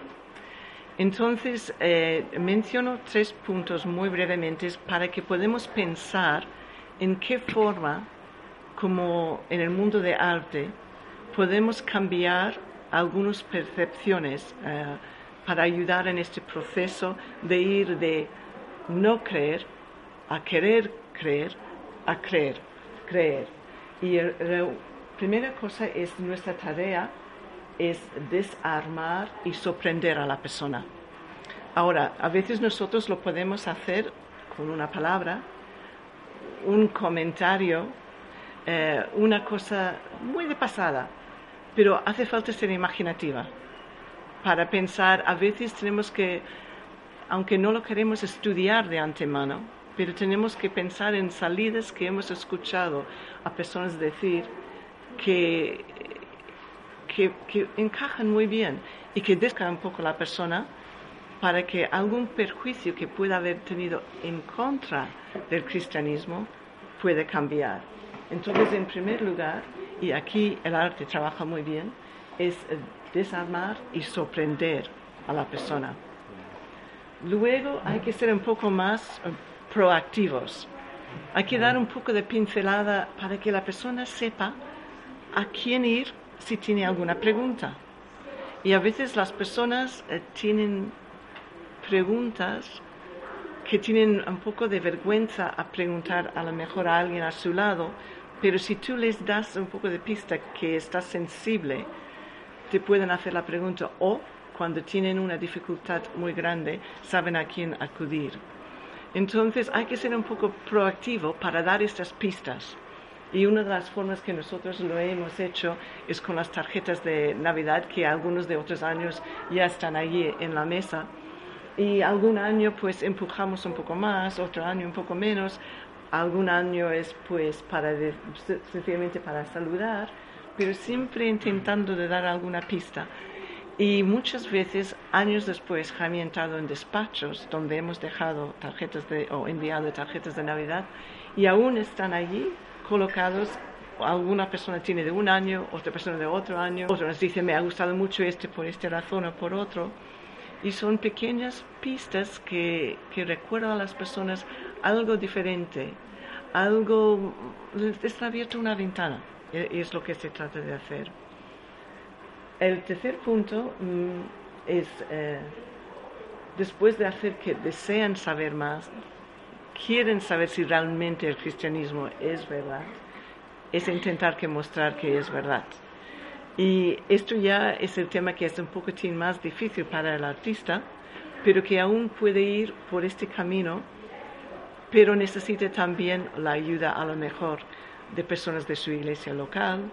Entonces, eh, menciono tres puntos muy brevemente para que podamos pensar en qué forma, como en el mundo de arte, podemos cambiar algunas percepciones eh, para ayudar en este proceso de ir de no creer a querer creer a creer, creer. Y la primera cosa es nuestra tarea es desarmar y sorprender a la persona. Ahora, a veces nosotros lo podemos hacer con una palabra, un comentario, eh, una cosa muy de pasada, pero hace falta ser imaginativa para pensar, a veces tenemos que, aunque no lo queremos estudiar de antemano, pero tenemos que pensar en salidas que hemos escuchado a personas decir que, que, encajan muy bien y que descan un poco la persona para que algún perjuicio que pueda haber tenido en contra del cristianismo pueda cambiar. Entonces, en primer lugar, y aquí el arte trabaja muy bien, es desarmar y sorprender a la persona. Luego hay que ser un poco más proactivos. Hay que dar un poco de pincelada para que la persona sepa a quién ir si tiene alguna pregunta. Y a veces las personas eh, tienen preguntas que tienen un poco de vergüenza a preguntar a lo mejor a alguien a su lado, pero si tú les das un poco de pista que estás sensible, te pueden hacer la pregunta o cuando tienen una dificultad muy grande saben a quién acudir. Entonces hay que ser un poco proactivo para dar estas pistas. Y una de las formas que nosotros lo hemos hecho es con las tarjetas de Navidad, que algunos de otros años ya están allí en la mesa. Y algún año pues empujamos un poco más, otro año un poco menos. Algún año es pues para sencillamente para saludar, pero siempre intentando de dar alguna pista. Y muchas veces, años después, Jaime ha entrado en despachos donde hemos dejado tarjetas de, o enviado tarjetas de Navidad y aún están allí colocados. Alguna persona tiene de un año, otra persona de otro año, otra nos dice me ha gustado mucho este por esta razón o por otro. Y son pequeñas pistas que, que recuerdan a las personas algo diferente, algo, está abierta una ventana, y es lo que se trata de hacer. El tercer punto mm, es, eh, después de hacer que desean saber más, quieren saber si realmente el cristianismo es verdad, es intentar que mostrar que es verdad. Y esto ya es el tema que es un poquitín más difícil para el artista, pero que aún puede ir por este camino, pero necesita también la ayuda a lo mejor de personas de su iglesia local,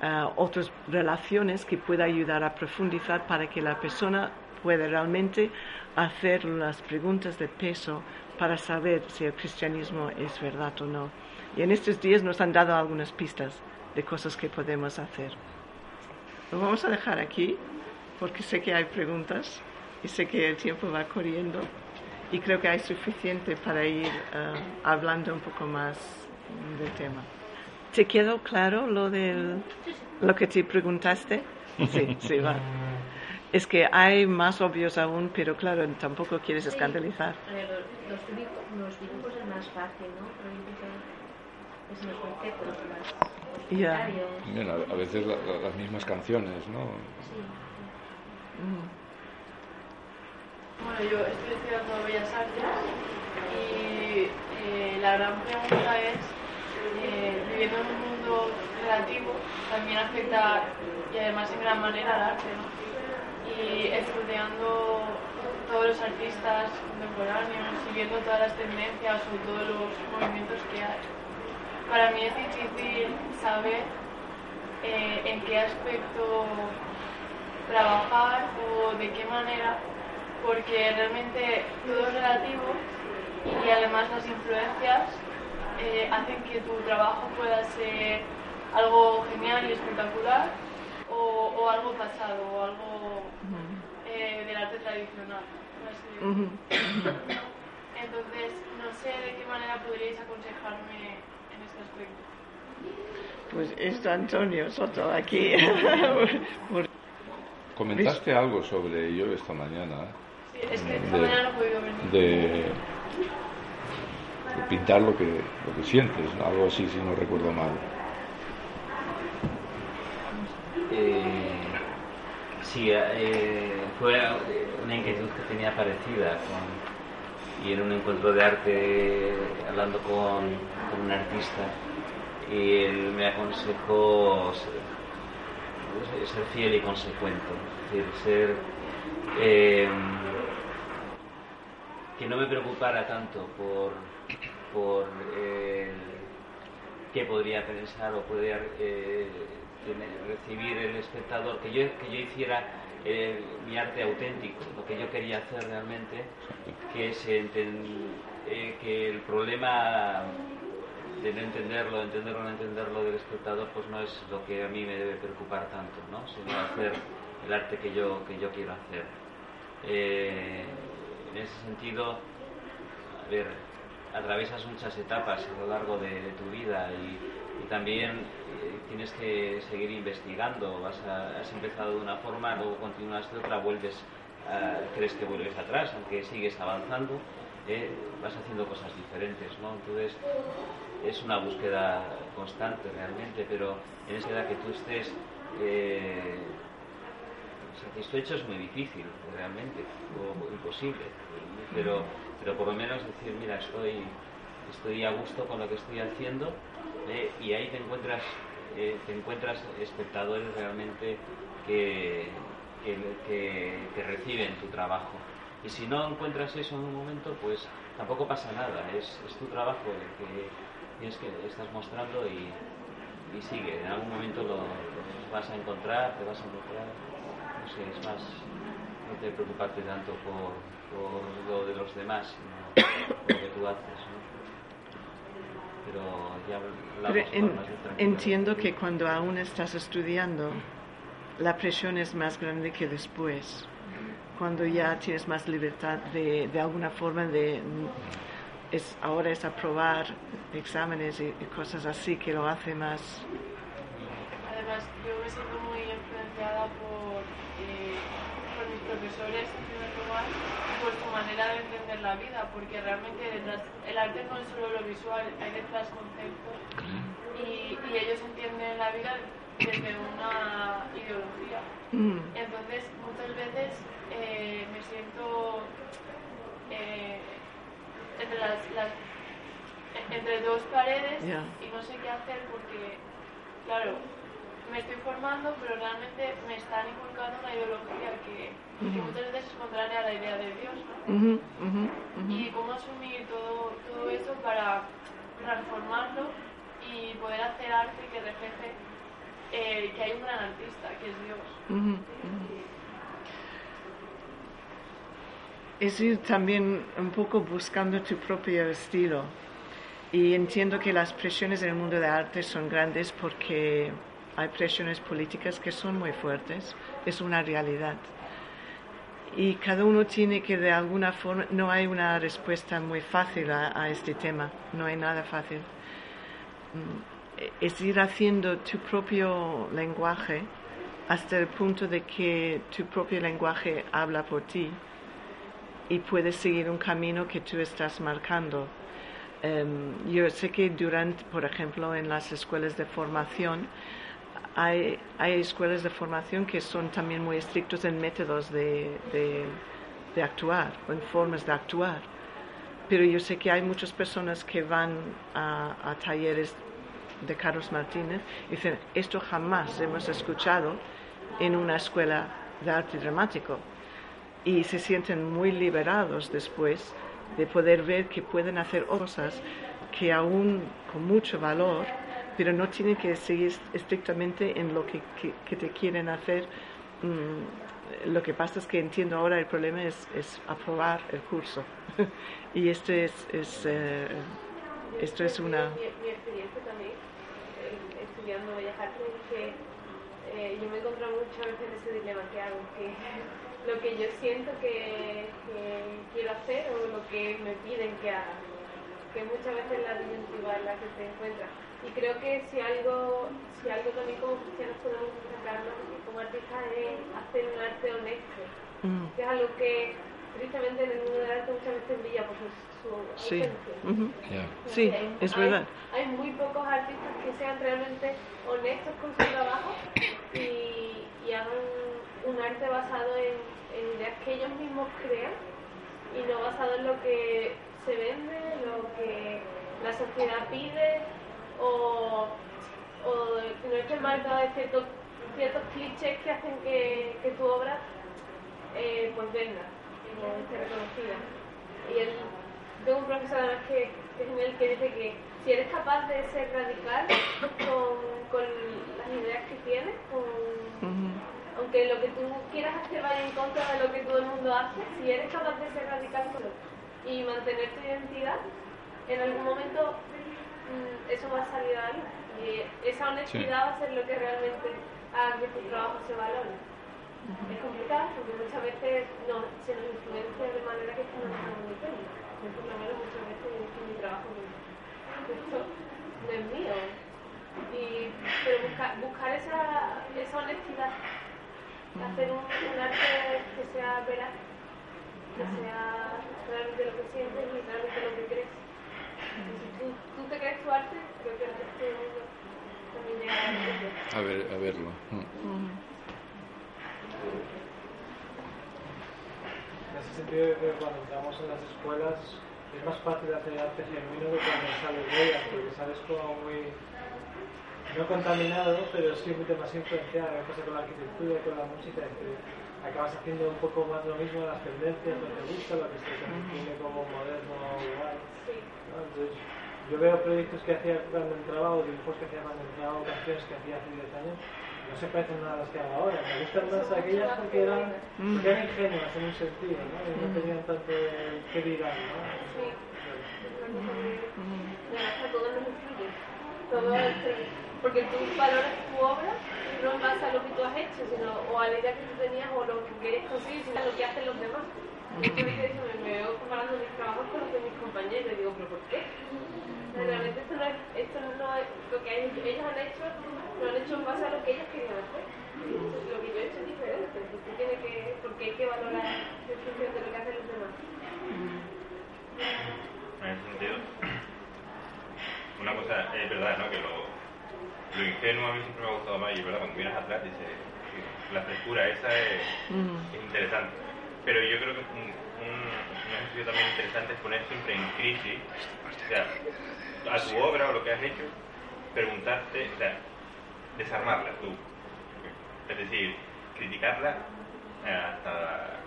eh, otras relaciones que pueda ayudar a profundizar para que la persona pueda realmente hacer las preguntas de peso para saber si el cristianismo es verdad o no. Y en estos días nos han dado algunas pistas de cosas que podemos hacer. Lo vamos a dejar aquí porque sé que hay preguntas y sé que el tiempo va corriendo y creo que hay suficiente para ir eh, hablando un poco más del tema. ¿Te quedó claro lo del lo que te preguntaste? Sí, sí, va. Es que hay más obvios aún, pero claro, tampoco quieres escandalizar. los, dibujos, los, dibujos es más fácil, ¿no? Es más conceptos, más yeah. Bien, a, veces la, la, las mismas canciones, ¿no? Sí. Mm. Bueno, yo estoy estudiando Bellas Artes y eh, la gran pregunta es eh, viviendo en un mundo relativo también afecta y además en gran manera al arte, ¿no? Y estudiando todos los artistas contemporáneos y viendo todas las tendencias o todos los movimientos que hay, para mí es difícil saber eh, en qué aspecto trabajar o de qué manera, porque realmente todo es relativo y además las influencias eh, hacen que tu trabajo pueda ser algo genial y espectacular o, algo pasado o algo eh, del arte tradicional. Entonces, no sé de qué manera podríais aconsejarme en este aspecto. Pues está Antonio Soto aquí. Comentaste algo sobre ello esta mañana. Sí, es que esta mañana no he podido venir pintar lo que, lo que sientes, algo así si no recuerdo mal. Eh, sí, eh, fue una inquietud que tenía parecida y en un encuentro de arte hablando con, con un artista. Y él me aconsejó ser, ser fiel y consecuente, es decir, ser eh, que no me preocupara tanto por por eh, qué podría pensar o podría eh, recibir el espectador, que yo, que yo hiciera eh, mi arte auténtico, lo que yo quería hacer realmente, que es que el problema de no entenderlo, entenderlo o no entenderlo del espectador, pues no es lo que a mí me debe preocupar tanto, ¿no? sino hacer el arte que yo, que yo quiero hacer. en ese sentido, a ver, atraviesas muchas etapas a lo largo de, tu vida y, también eh, tienes que seguir investigando. Vas has empezado de una forma, luego continúas de otra, vuelves, crees que vuelves atrás, aunque sigues avanzando. eh, vas haciendo cosas diferentes, ¿no? Entonces es una búsqueda constante realmente, pero en esa edad que tú estés eh, satisfecho es muy difícil realmente, o imposible, pero, pero por lo menos decir, mira, estoy, estoy a gusto con lo que estoy haciendo eh, y ahí te encuentras, eh, te encuentras espectadores realmente que, que, reciben tu trabajo. Y si no encuentras eso en un momento, pues tampoco pasa nada, es, tu trabajo el que tienes que estás mostrando y, sigue, en algún momento lo, vas a encontrar, te vas a encontrar, sé, es más, no te preocuparte tanto por, por lo de los demás, sino lo que tú haces, ¿no? Pero ya Pero en- entiendo que cuando aún estás estudiando, la presión es más grande que después. Cuando ya tienes más libertad de, de alguna forma de... Es, ahora es aprobar exámenes y, y cosas así que lo hace más... Además, yo me siento muy influenciada por, por profesores, en primer lugar, y por su manera de entender la vida, porque realmente detrás, el arte no es solo lo visual, hay detrás conceptos, y, y ellos entienden la vida desde una ideología. Mm, Entonces, muchas veces eh, me siento eh, entre, las, las- entre dos paredes y no sé qué hacer porque, claro, me estoy formando, pero realmente me están inculcando una ideología que, que Ujú. muchas veces es contraria a la idea de Dios. ¿no? ujú, ujú, ujú. Y cómo asumir todo, todo eso para transformarlo y poder hacer arte que refleje eh, que hay un gran artista, que es Dios. Es ir también un poco buscando tu propio estilo. Y entiendo que las presiones en el mundo de arte son grandes porque hay presiones políticas que son muy fuertes. Es una realidad. Y cada uno tiene que de alguna forma, no hay una respuesta muy fácil a, este tema, no hay nada fácil. Mm, Es ir haciendo tu propio lenguaje hasta el punto de que tu propio lenguaje habla por ti y puedes seguir un camino que tú estás marcando. Em, yo sé que durante, por ejemplo, en las escuelas de formación, hay, hay escuelas de formación que son también muy estrictos en métodos de, de, de actuar, o en formas de actuar. Pero yo sé que hay muchas personas que van a, a talleres de Carlos Martínez y dicen, esto jamás hemos escuchado en una escuela de arte dramático. Y se sienten muy liberados después de poder ver que pueden hacer cosas que aún con mucho valor, pero no tienen que seguir estrictamente en lo que, que- que te quieren hacer. Mm, lo que pasa es que entiendo ahora el problema es, es aprobar el curso. y esto es, es, eh, esto es una... Mi, mi experiencia también, eh, estudiando Bellas Artes, es que eh, yo me he encontrado muchas veces en ese dilema que hago, que lo que yo siento que, que quiero hacer o lo que me piden que haga, que muchas veces la disyuntiva en la que te encuentras. Y creo que si algo, si algo también como cristianos podemos sacarnos como artistas es hacer un arte honesto, Mm, que es algo que tristemente en el mundo del arte muchas veces brilla por su, su sí, ausencia. sí, Hay- es hay- verdad. Hay muy pocos artistas que sean realmente honestos con su trabajo y, y hagan un arte basado en, en ideas que ellos mismos crean y no basado en lo que se vende, lo que la sociedad pide o, o no es que de ciertos, ciertos clichés que hacen que, que tu obra eh, pues venga o esté reconocida. Y él, tengo un profesor además que, que es genial que dice que si eres capaz de ser radical con, con las ideas que tienes, con, aunque lo que tú quieras hacer vaya en contra de lo que todo el mundo hace, si eres capaz de ser radical con y mantener tu identidad, en algún momento eso va a salir a la luz. Y esa honestidad va a ser lo que realmente haga que tu trabajo se valore. Es complicado porque muchas veces no, se nos influencia de manera que no nos cuenta. Yo por lo menos muchas veces es que mi trabajo no, esto no es mío. Y, pero buscar, buscar esa, esa honestidad, hacer un, un arte que sea veraz, que sea realmente lo que sientes y realmente lo que crees. Tú, tú te crees tu arte, creo que el resto del mundo también llega a ver, a verlo. Mm. En ese sentido, yo creo que cuando entramos en las escuelas es más fácil hacer arte genuino que cuando sales de ellas, porque sales como muy, no contaminado, pero sí muy más influenciado. Pasa con la arquitectura y con la música, que acabas haciendo un poco más lo mismo las tendencias, lo que te gusta, lo que se define como moderno guay. ¿no? Entonces, yo veo proyectos que hacía cuando entraba, o dibujos que hacía cuando entraba, o canciones que hacía hace 10 años, no se parecen nada a las que hago ahora. Me gustan más aquellas porque eran, porque eran ingenuas en un sentido, ¿no? Y no tenían tanto que dirán, ¿no? Sí. Y además a todos nos influye. Todo el- porque tú valoras tu obra no en base a lo que tú has hecho, sino o a la idea que tú tenías o lo que querías conseguir, sino a lo que hacen los demás. Yo me, veo comparando mis trabajos con los de mis compañeros y digo, ¿pero por qué? Realmente esto no es, esto no es lo que ellos han hecho, lo han hecho en base a lo que ellos querían hacer. Lo que yo he hecho es diferente. Usted tiene que, porque hay que valorar en función de lo que hacen los demás. En ese sentido, una cosa es verdad, ¿no? Que lo ingenuo a mí siempre me ha gustado más y verdad, cuando vienes atrás dices, la frescura esa es, es interesante. Pero yo creo que un, un, un ejercicio también interesante es poner siempre en crisis, o sea, a tu obra o lo que has hecho, preguntarte, o sea, desarmarla tú. Es decir, criticarla eh, hasta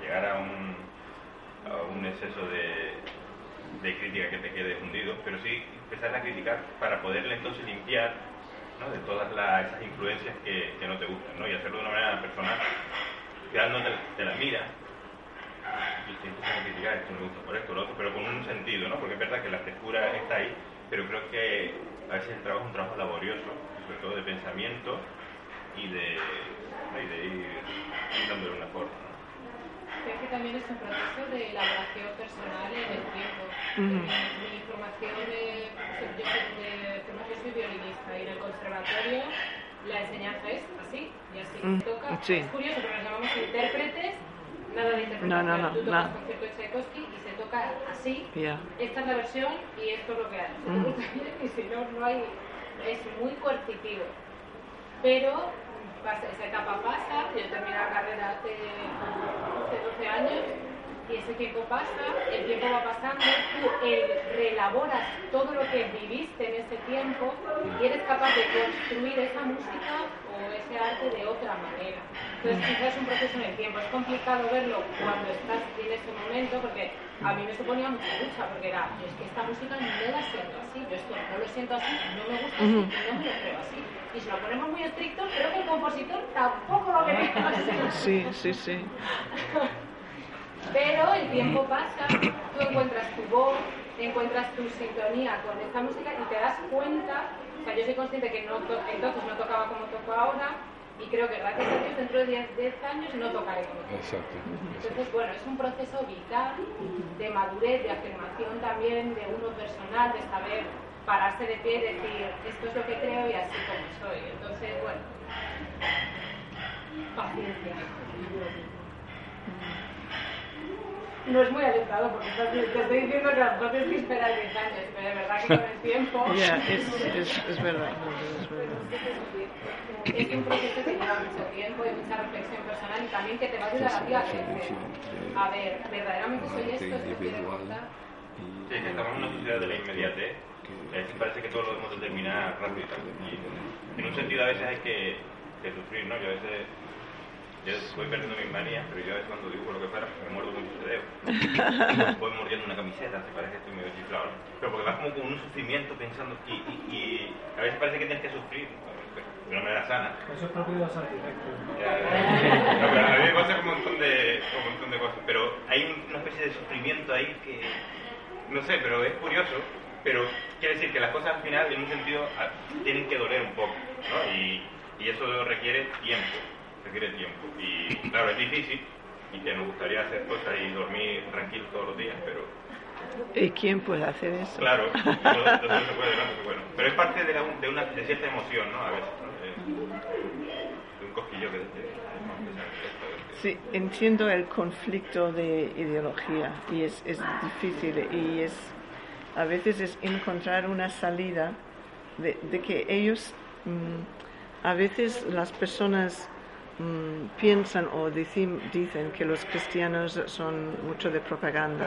llegar a un, a un exceso de, de crítica que te quede hundido, pero sí empezar a criticar para poderle entonces limpiar de todas las, esas influencias que, que no te gustan, ¿no? y hacerlo de una manera personal, quedándote te la mira y te empiezan a criticar esto me gusta por esto, lo otro, pero con un sentido, ¿no? porque es verdad que la frescura está ahí, pero creo que a veces el trabajo es un trabajo laborioso, sobre todo de pensamiento y de, y de ir dándole una forma. Que también es un proceso de elaboración personal en el tiempo. Ujú. mi, mi formación de, yo soy de formación soy violinista y en el conservatorio la enseñanza es así y así. Mm, Toca, sí. Es curioso porque nos llamamos intérpretes, nada de interpretación. No, no, no, Tú tocas concierto de Tchaikovsky y se toca así. Ya. Esta es la versión y esto es lo que hay. Si te Mm. gusta bien y si no, no hay. Es muy coercitivo. Pero pasa- esa etapa pasa, yo terminé la carrera hace 11, 12 años y ese tiempo pasa, el tiempo va pasando, tú eh, reelaboras todo lo que viviste en ese tiempo y eres capaz de construir esa música o ese arte de otra manera. Entonces quizás es un proceso en el tiempo, es complicado verlo cuando estás en ese momento porque a mí me suponía mucha lucha porque era, yo es que esta música no la siento así, yo esto no lo siento así, no me gusta así, no me lo creo así. Y si lo ponemos muy estricto, creo que el compositor tampoco lo quería así. Sí, sí, sí. Pero el tiempo pasa, tú encuentras tu voz, encuentras tu sintonía con esta música y te das cuenta, o sea, yo soy consciente que no to- entonces no tocaba como toco ahora y creo que gracias a Dios dentro de 10, 10 años no tocaré como toco. Exacto. Entonces, bueno, es un proceso vital de madurez, de afirmación también, de uno personal, de saber pararse de pie y decir, esto es lo que creo y así como soy. Entonces, bueno, paciencia. No es muy alentado porque te estoy diciendo que a lo mejor tienes que esperar 10 años, pero de verdad que con el tiempo... Ya, es, es, es verdad. es verdad. Es un proceso que lleva mucho tiempo y mucha reflexión personal y también que te va a ayudar a ti a crecer. A ver, verdaderamente soy esto, esto quiero contar. Sí, es que estamos en una sociedad de la inmediatez. Es que parece que todo lo debemos determinar rápido y tal. Y en un sentido a veces hay que, que sufrir, ¿no? Yo a veces yo voy perdiendo mis manías, pero yo a veces cuando dibujo lo que fuera me muerdo con un dedo. voy mordiendo una camiseta, te parece que estoy medio chiflado. ¿no? Pero porque vas como con un sufrimiento pensando y, y, y a veces parece que tienes que sufrir de una manera sana. Eso es propio de los arquitectos. ¿no? Pero a mí me pasa un montón de, un montón de cosas, pero hay un- una especie de sufrimiento ahí que, no sé, pero es curioso, pero quiere decir que las cosas al final, en un sentido, tienen que doler un poco, ¿no? Y, y eso requiere tiempo, requiere tiempo. Y claro, es difícil y que nos gustaría hacer cosas y dormir tranquilos todos los días, pero ¿Y quién puede hacer eso? claro, no, no se puede, no se puede. Bueno, pero es parte de, la- de una, de cierta emoción, ¿no? A veces, ¿no? De, un cosquillo que... Sí, entiendo el conflicto de ideología y es, es difícil y es a veces es encontrar una salida de, que ellos, mm, a veces las personas mm, piensan o dicen, dicen que los cristianos son mucho de propaganda,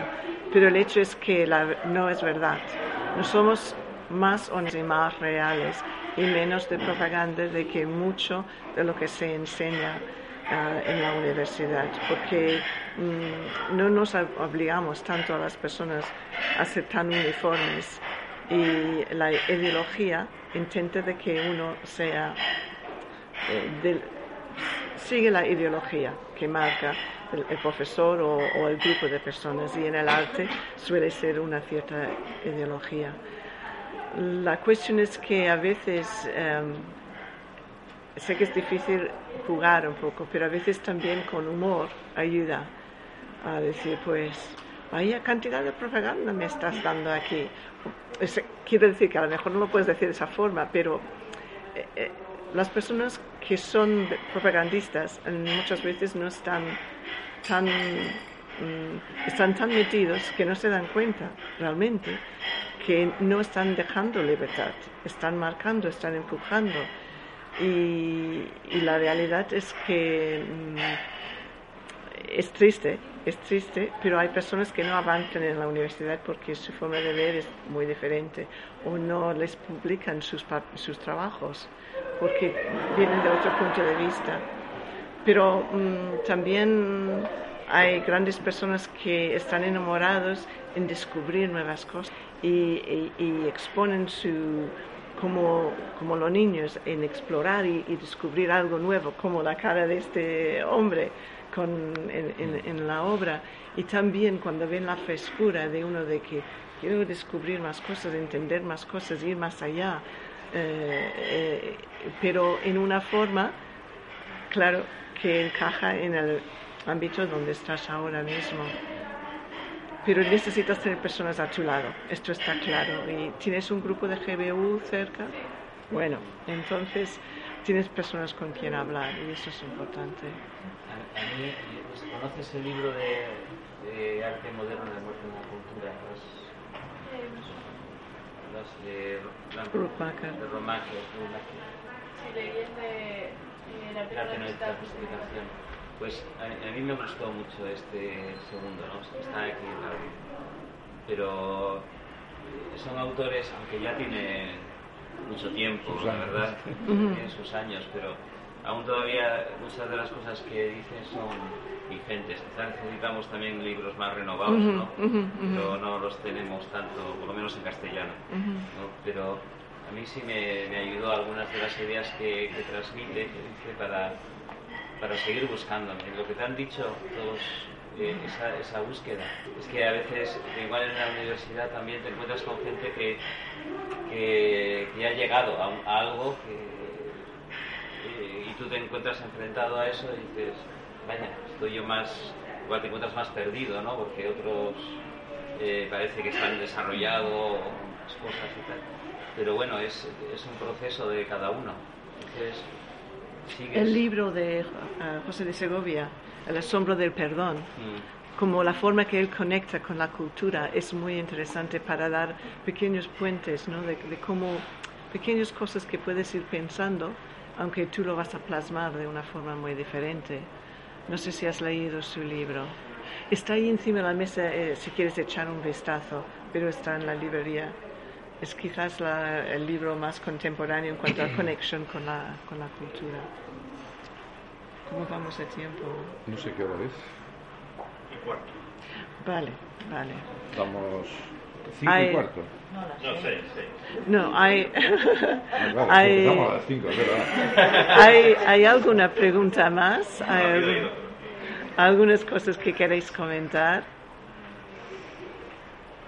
pero el hecho es que la, no es verdad. No somos más honestos y más reales y menos de propaganda de que mucho de lo que se enseña en la universidad, porque mm, no nos obligamos tanto a las personas a ser tan uniformes y la ideología intenta de que uno sea eh, sigue la ideología que marca el, profesor o, o, el grupo de personas y en el arte suele ser una cierta ideología. La cuestión es que a veces em, sé que es difícil jugar un poco, pero a veces también con humor ayuda a decir, pues, vaya cantidad de propaganda me estás dando aquí. quiero decir que a lo mejor no lo puedes decir de esa forma, pero eh, eh, las personas que son propagandistas muchas veces no están tan mm, están tan metidos que no se dan cuenta realmente que no están dejando libertad, están marcando, están empujando. Y, la realidad es que mm, es triste, es triste, pero hay personas que no avanzan en la universidad porque su forma de ver es muy diferente o no les publican sus, sus trabajos porque vienen de otro punto de vista. Pero mm, también hay grandes personas que están enamorados en descubrir nuevas cosas y, exponen su, como, como, los niños, en explorar y, descubrir algo nuevo, como la cara de este hombre con, en, la obra. Y también cuando ven la frescura de uno de que quiero descubrir más cosas, entender más cosas, ir más allá, eh, eh, pero en una forma, claro, que encaja en el ámbito donde estás ahora mismo pero necesitas tener personas a tu lado, esto está claro. Y tienes un grupo de GBU cerca, bueno, entonces tienes personas con quien hablar y eso es importante. A, mí, ¿conoces el libro de, arte moderno de muerte en la cultura? Los, los de, de Romacher. Sí, leí el de la primera justificación. Pues a, mí me gustó mucho este segundo, ¿no? Está aquí en la Pero son autores, aunque ya tienen mucho tiempo, la verdad, tienen sus años, pero aún todavía muchas de las cosas que dicen son vigentes. Quizás necesitamos también libros más renovados, ¿no? Pero no los tenemos tanto, por lo menos en castellano. ¿no? Pero a mí sí me, me, ayudó algunas de las ideas que, que transmite, que dice para para seguir buscando. Lo que te han dicho todos, eh, esa, esa, búsqueda, es que a veces, igual en la universidad también te encuentras con gente que, que, ha llegado a, algo eh, y tú te encuentras enfrentado a eso y dices, vaya, estoy yo más, igual te encuentras más perdido, ¿no? Porque otros eh, parece que están desarrollados las cosas y tal. Pero bueno, es, es un proceso de cada uno. Entonces, el libro de uh, José de Segovia, El asombro del perdón, mm. como la forma que él conecta con la cultura, es muy interesante para dar pequeños puentes, ¿no? de, de cómo pequeñas cosas que puedes ir pensando, aunque tú lo vas a plasmar de una forma muy diferente. No sé si has leído su libro. Está ahí encima de la mesa eh, si quieres echar un vistazo, pero está en la librería es quizás el libro más contemporáneo en cuanto a conexión con la, con la cultura. ¿Cómo vamos de tiempo? No sé qué hora es. Y cuarto. Vale, vale. Vamos. ¿Cinco y cuarto? No, seis, seis. No, hay. Ah, hay... a las cinco, ¿verdad? ¿Hay, ¿Hay alguna pregunta más? ¿Hay algunas cosas que queréis comentar?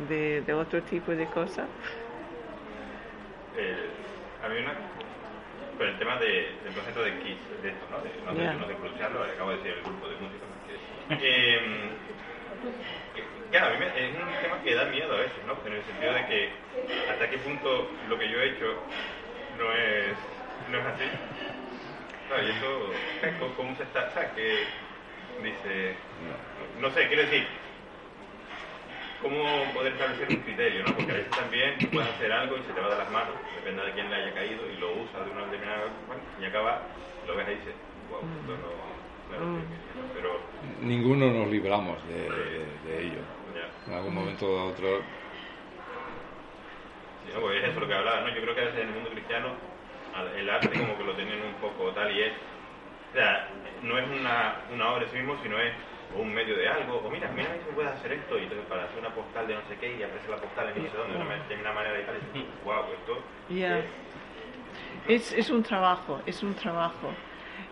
De, de otro tipo de cosas? Eh, a mí una, con el tema de, del concepto de Kiss, de esto, ¿no? De, no, yeah. no de pronunciarlo, acabo de decir el grupo de música. Eh, claro, a mí me, es un tema que da miedo a veces, ¿no? En el sentido de que hasta qué punto lo que yo he hecho no es, no es así. y eso, ¿cómo, se está? ¿sabes? Que, dice, no sé, quiero decir, cómo poder establecer un criterio, ¿no? Porque a veces también tú puedes hacer algo y se te va de las manos, depende de quién le haya caído, y lo usa de una determinada bueno, y acaba, lo ves ahí y dices, wow, esto no, sí, pero... Ninguno nos libramos de, de- de ello. Ya. En algún momento u otro Sí, no, pues es eso lo que hablaba, ¿no? Yo creo que a veces en el mundo cristiano el arte como que lo tienen un poco tal y es, o sea, no es una, una obra en sí mismo, sino es o un medio de algo, o mira, mira si puedes hacer esto, y entonces para hacer una postal de no sé qué, y aparece la postal en no sé dónde, de una, manera y tal, y dices, wow, esto es Es, es un trabajo, es un trabajo.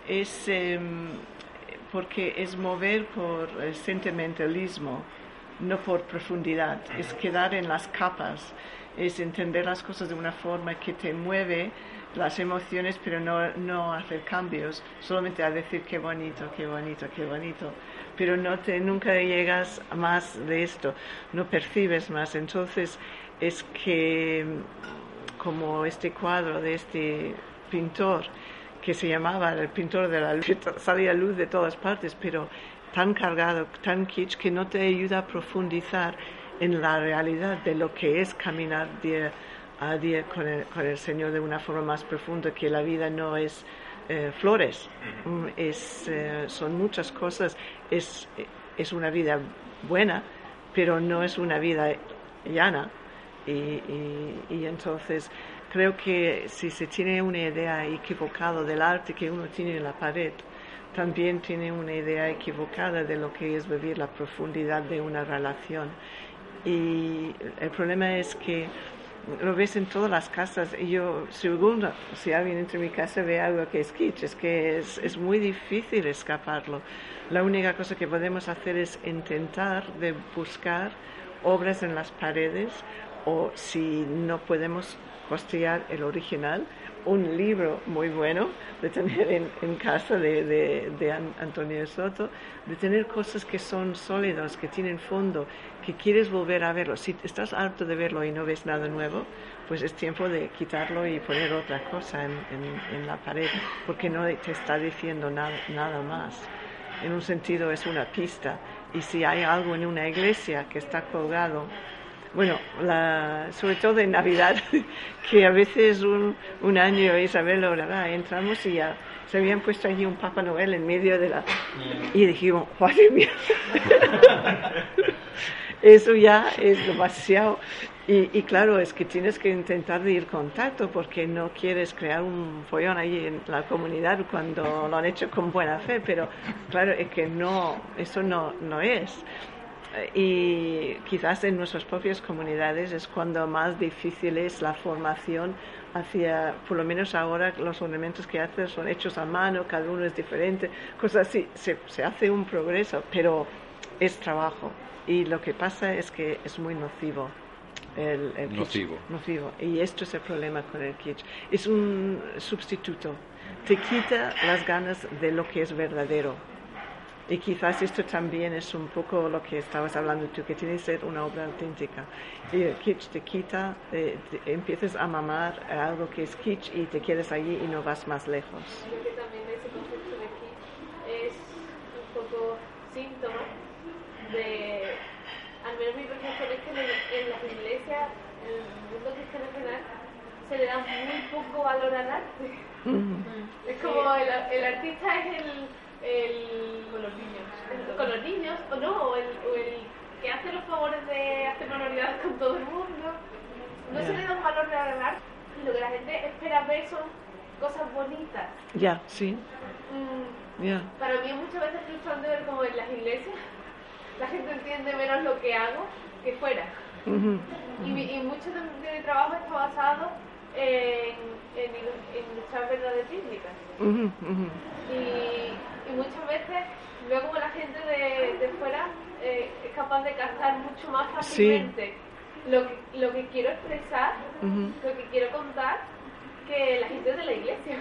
Es em, porque es mover por sentimentalismo, no por profundidad. Es quedar en las capas, es entender las cosas de una forma que te mueve las emociones, pero no, no hacer cambios, solamente a decir qué bonito, qué bonito, qué bonito. Pero no te, nunca llegas más de esto, no percibes más. Entonces es que como este cuadro de este pintor que se llamaba el pintor de la luz, salía luz de todas partes, pero tan cargado, tan kitsch, que no te ayuda a profundizar en la realidad de lo que es caminar día a día con el, con el Señor de una forma más profunda, que la vida no es eh, flores, Mm, es, eh, son muchas cosas, es, es una vida buena, pero no es una vida llana. Y, y- y entonces creo que si se tiene una idea equivocada del arte que uno tiene en la pared, también tiene una idea equivocada de lo que es vivir la profundidad de una relación. Y el problema es que lo ves en todas las casas y yo, segundo, si alguien entra en mi casa ve algo que es kitsch, es que es, es muy difícil escaparlo. La única cosa que podemos hacer es intentar de buscar obras en las paredes o si no podemos costear el original, un libro muy bueno de tener en, casa de, de, de An- Antonio Soto, de tener cosas que son sólidas, que tienen fondo, que quieres volver a verlo. Si estás harto de verlo y no ves nada nuevo, pues es tiempo de quitarlo y poner otra cosa en, en- en la pared, porque no te está diciendo nada, nada más. En un sentido es una pista. Y si hay algo en una iglesia que está colgado, bueno, la, sobre todo en Navidad, que a veces un, un año Isabel orará, entramos y ya se habían puesto allí un Papá Noel en medio de la... Y dijimos, madre mía, eso ya es demasiado. Y, y claro, es que tienes que intentar de ir contacto porque no quieres crear un follón ahí en la comunidad cuando lo han hecho con buena fe, pero claro, es que no, eso no, no es. Y quizás en nuestras propias comunidades es cuando más difícil es la formación hacia, por lo menos ahora los ornamentos que haces son hechos a mano, cada uno es diferente, cosas así, se, se hace un progreso, pero es trabajo. Y lo que pasa es que es muy nocivo. El, el kitsch. Nocivo. Nocivo. Y esto es el problema con el kitsch. Es un sustituto. Te quita las ganas de lo que es verdadero. Y quizás esto también es un poco lo que estabas hablando tú, que tiene que ser una obra auténtica. Y el kitsch te quita, eh, te- empiezas a mamar algo que es kitsch y te quedas allí y no vas más lejos. Creo que también ese concepto de kitsch es un poco síntoma de, al menos mi percepción es que en, el- en las iglesias, en el mundo cristiano en general, se le da muy poco valor al arte. Es como el, el artista es el, el... Con los niños. con los niños, o no, o el, o el que hace los favores de hacer manualidades con todo el mundo. No se Ya. le da un valor real. Y lo que la gente espera ver son cosas bonitas. Ya, sí, Mm, ya. para mí muchas veces frustrante ver como en las iglesias la gente entiende menos lo que hago que fuera. Ujú. Y, mi- y mucho de, mi trabajo está basado en, en, en verdades bíblicas. Y, y muchas veces veo como la gente de, de fuera eh, es capaz de captar mucho más fácilmente lo, que, lo que quiero expresar, lo que quiero contar, que la gente de la iglesia.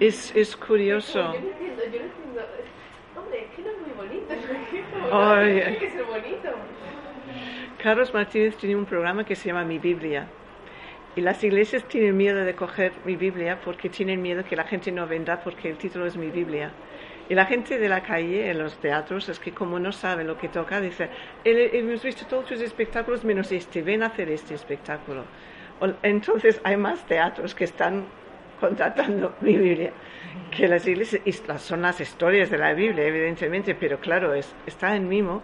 Es, es curioso. Yo no entiendo, yo no entiendo. Hombre, es que no es muy bonito. Ay, Tiene que ser bonito. Carlos Martínez tiene un programa que se llama Mi Biblia. Y las iglesias tienen miedo de coger mi Biblia porque tienen miedo que la gente no venda porque el título es Mi Biblia. Y la gente de la calle, en los teatros, es que como no sabe lo que toca, dice, hemos visto todos tus espectáculos menos este, ven a hacer este espectáculo. Entonces hay más teatros que están contratando mi Biblia que las iglesias, y son las historias de la Biblia, evidentemente, pero claro, es, está en mimo,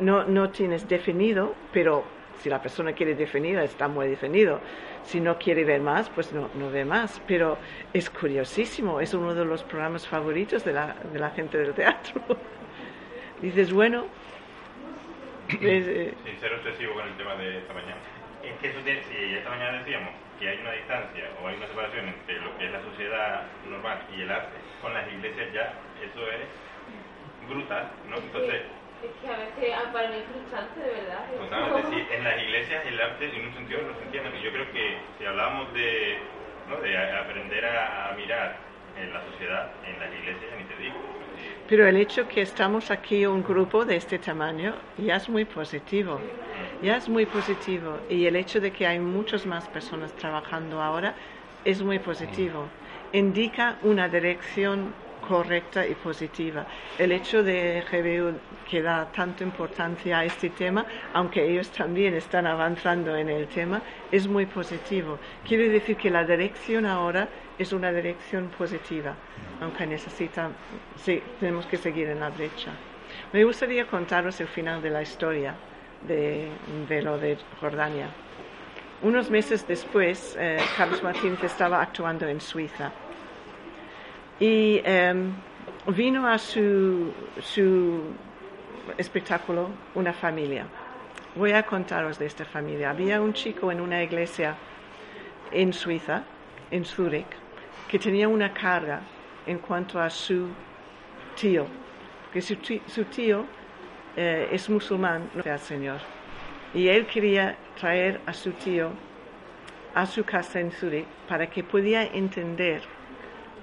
no, no tienes definido, pero si la persona quiere definir, está muy definido. Si no quiere ver más, pues no, no ve más. Pero es curiosísimo, es uno de los programas favoritos de la, de la gente del teatro. Dices, bueno... Eh, Sin ser obsesivo con el tema de esta mañana. Es que si esta mañana decíamos que hay una distancia o hay una separación entre lo que es la sociedad normal y el arte, con las iglesias ya eso es brutal, ¿no? Entonces es que a veces ah, para mí es frustrante, de verdad. Totalmente, sí. En las iglesias el arte en un sentido no se entiende. Yo creo que si hablamos de, ¿no? de aprender a, mirar en la sociedad, en las iglesias, ni te digo. Pero el hecho que estamos aquí un grupo de este tamaño ya es muy positivo. Ya es muy positivo. Y el hecho de que hay muchas más personas trabajando ahora es muy positivo. Indica una dirección correcta y positiva. El hecho de GBU que da tanta importancia a este tema, aunque ellos también están avanzando en el tema, es muy positivo. Quiere decir que la dirección ahora es una dirección positiva, aunque necesita, sí, tenemos que seguir en la brecha. Me gustaría contaros el final de la historia de, lo de Jordania. Unos meses después, eh, Carlos Martínez estaba actuando en Suiza y em, vino a su, su espectáculo una familia. Voy a contaros de esta familia. Había un chico en una iglesia en Suiza, en Zúrich, que tenía una carga en cuanto a su tío, que su, tío eh, es musulmán, no al Señor. Y él quería traer a su tío a su casa en Zúrich para que pudiera entender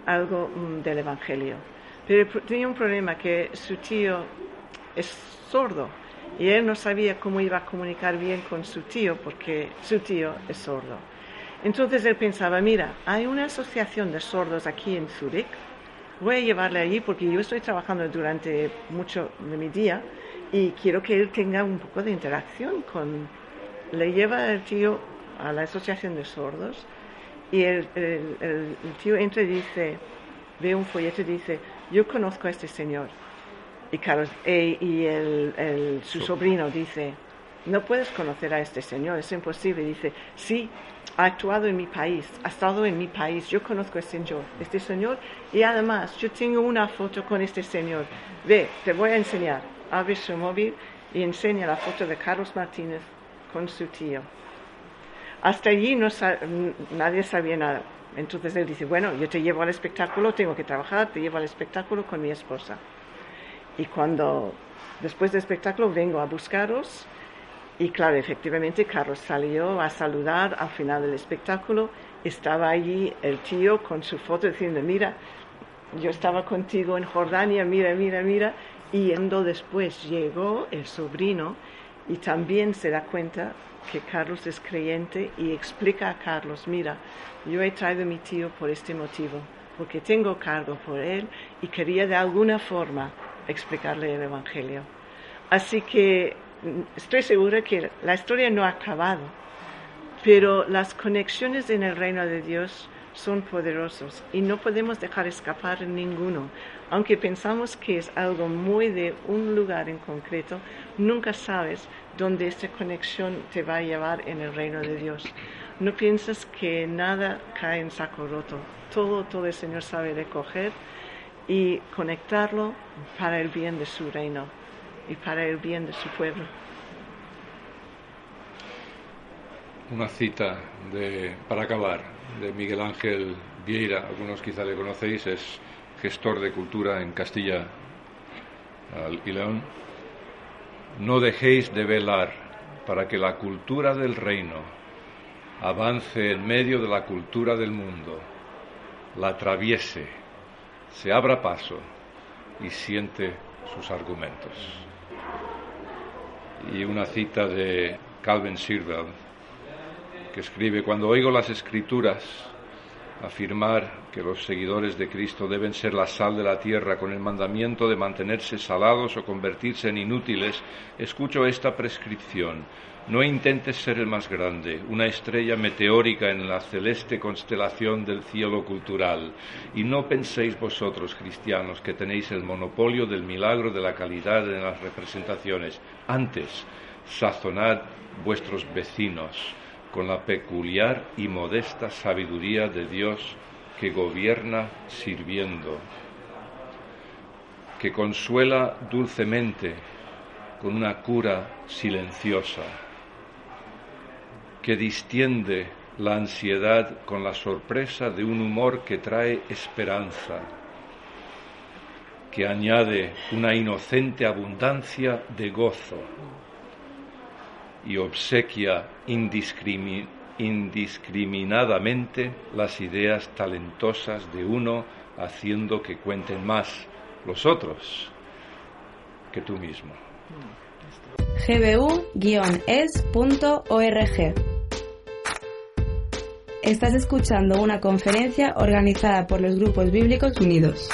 algo mm, del Evangelio. Pero tenía un problema que su tío es sordo y él no sabía cómo iba a comunicar bien con su tío porque su tío es sordo. Entonces él pensaba, mira, hay una asociación de sordos aquí en Zurich, voy a llevarle allí porque yo estoy trabajando durante mucho de mi día y quiero que él tenga un poco de interacción con... Le lleva el tío a la asociación de sordos y el, tío entra y dice, ve un folleto y dice, yo conozco a este señor. Y, Carlos, e, y el, su sobrino dice, no puedes conocer a este señor, es imposible. Dice, sí, ha actuado en mi país, ha estado en mi país, yo conozco a este señor, este señor, y además yo tengo una foto con este señor. Ve, te voy a enseñar. Abre su móvil y enseña la foto de Carlos Martínez con su tío. Hasta allí no nadie sabía nada. Entonces él dice, bueno, yo te llevo al espectáculo, tengo que trabajar, te llevo al espectáculo con mi esposa. Y cuando, después del espectáculo, vengo a buscaros. Y claro, efectivamente, Carlos salió a saludar al final del espectáculo. Estaba allí el tío con su foto diciendo, mira, yo estaba contigo en Jordania, mira, mira, mira. Y yendo después llegó el sobrino y también se da cuenta que Carlos es creyente y explica a Carlos, mira, yo he traído a mi tío por este motivo, porque tengo cargo por él y quería de alguna forma explicarle el Evangelio. Así que mm, estoy segura que la historia no ha acabado, pero las conexiones en el reino de Dios son poderosos y no podemos dejar escapar ninguno. Aunque pensamos que es algo muy de un lugar en concreto, nunca sabes dónde esta conexión te va a llevar en el reino de Dios. No piensas que nada cae en saco roto. Todo, todo el Señor sabe recoger y conectarlo para el bien de su reino y para el bien de su pueblo. Una cita para acabar de Miguel Ángel Vieira, algunos quizá le conocéis, es gestor de cultura en Castilla y León. No dejéis de velar para que la cultura del reino avance en medio de la cultura del mundo, la atraviese, se abra paso y siente sus argumentos. Y una cita de Calvin Sirvel, que escribe, cuando oigo las escrituras, afirmar que los seguidores de Cristo deben ser la sal de la tierra con el mandamiento de mantenerse salados o convertirse en inútiles, escucho esta prescripción. No intentes ser el más grande, una estrella meteórica en la celeste constelación del cielo cultural, y no penséis vosotros, cristianos, que tenéis el monopolio del milagro de la calidad en las representaciones. Antes, sazonad vuestros vecinos con la peculiar y modesta sabiduría de Dios que gobierna sirviendo, que consuela dulcemente con una cura silenciosa que distiende la ansiedad con la sorpresa de un humor que trae esperanza, que añade una inocente abundancia de gozo y obsequia indiscriminadamente las ideas talentosas de uno haciendo que cuenten más los otros que tú mismo. gbu-es.org Estás escuchando una conferencia organizada por los Grupos Bíblicos Unidos.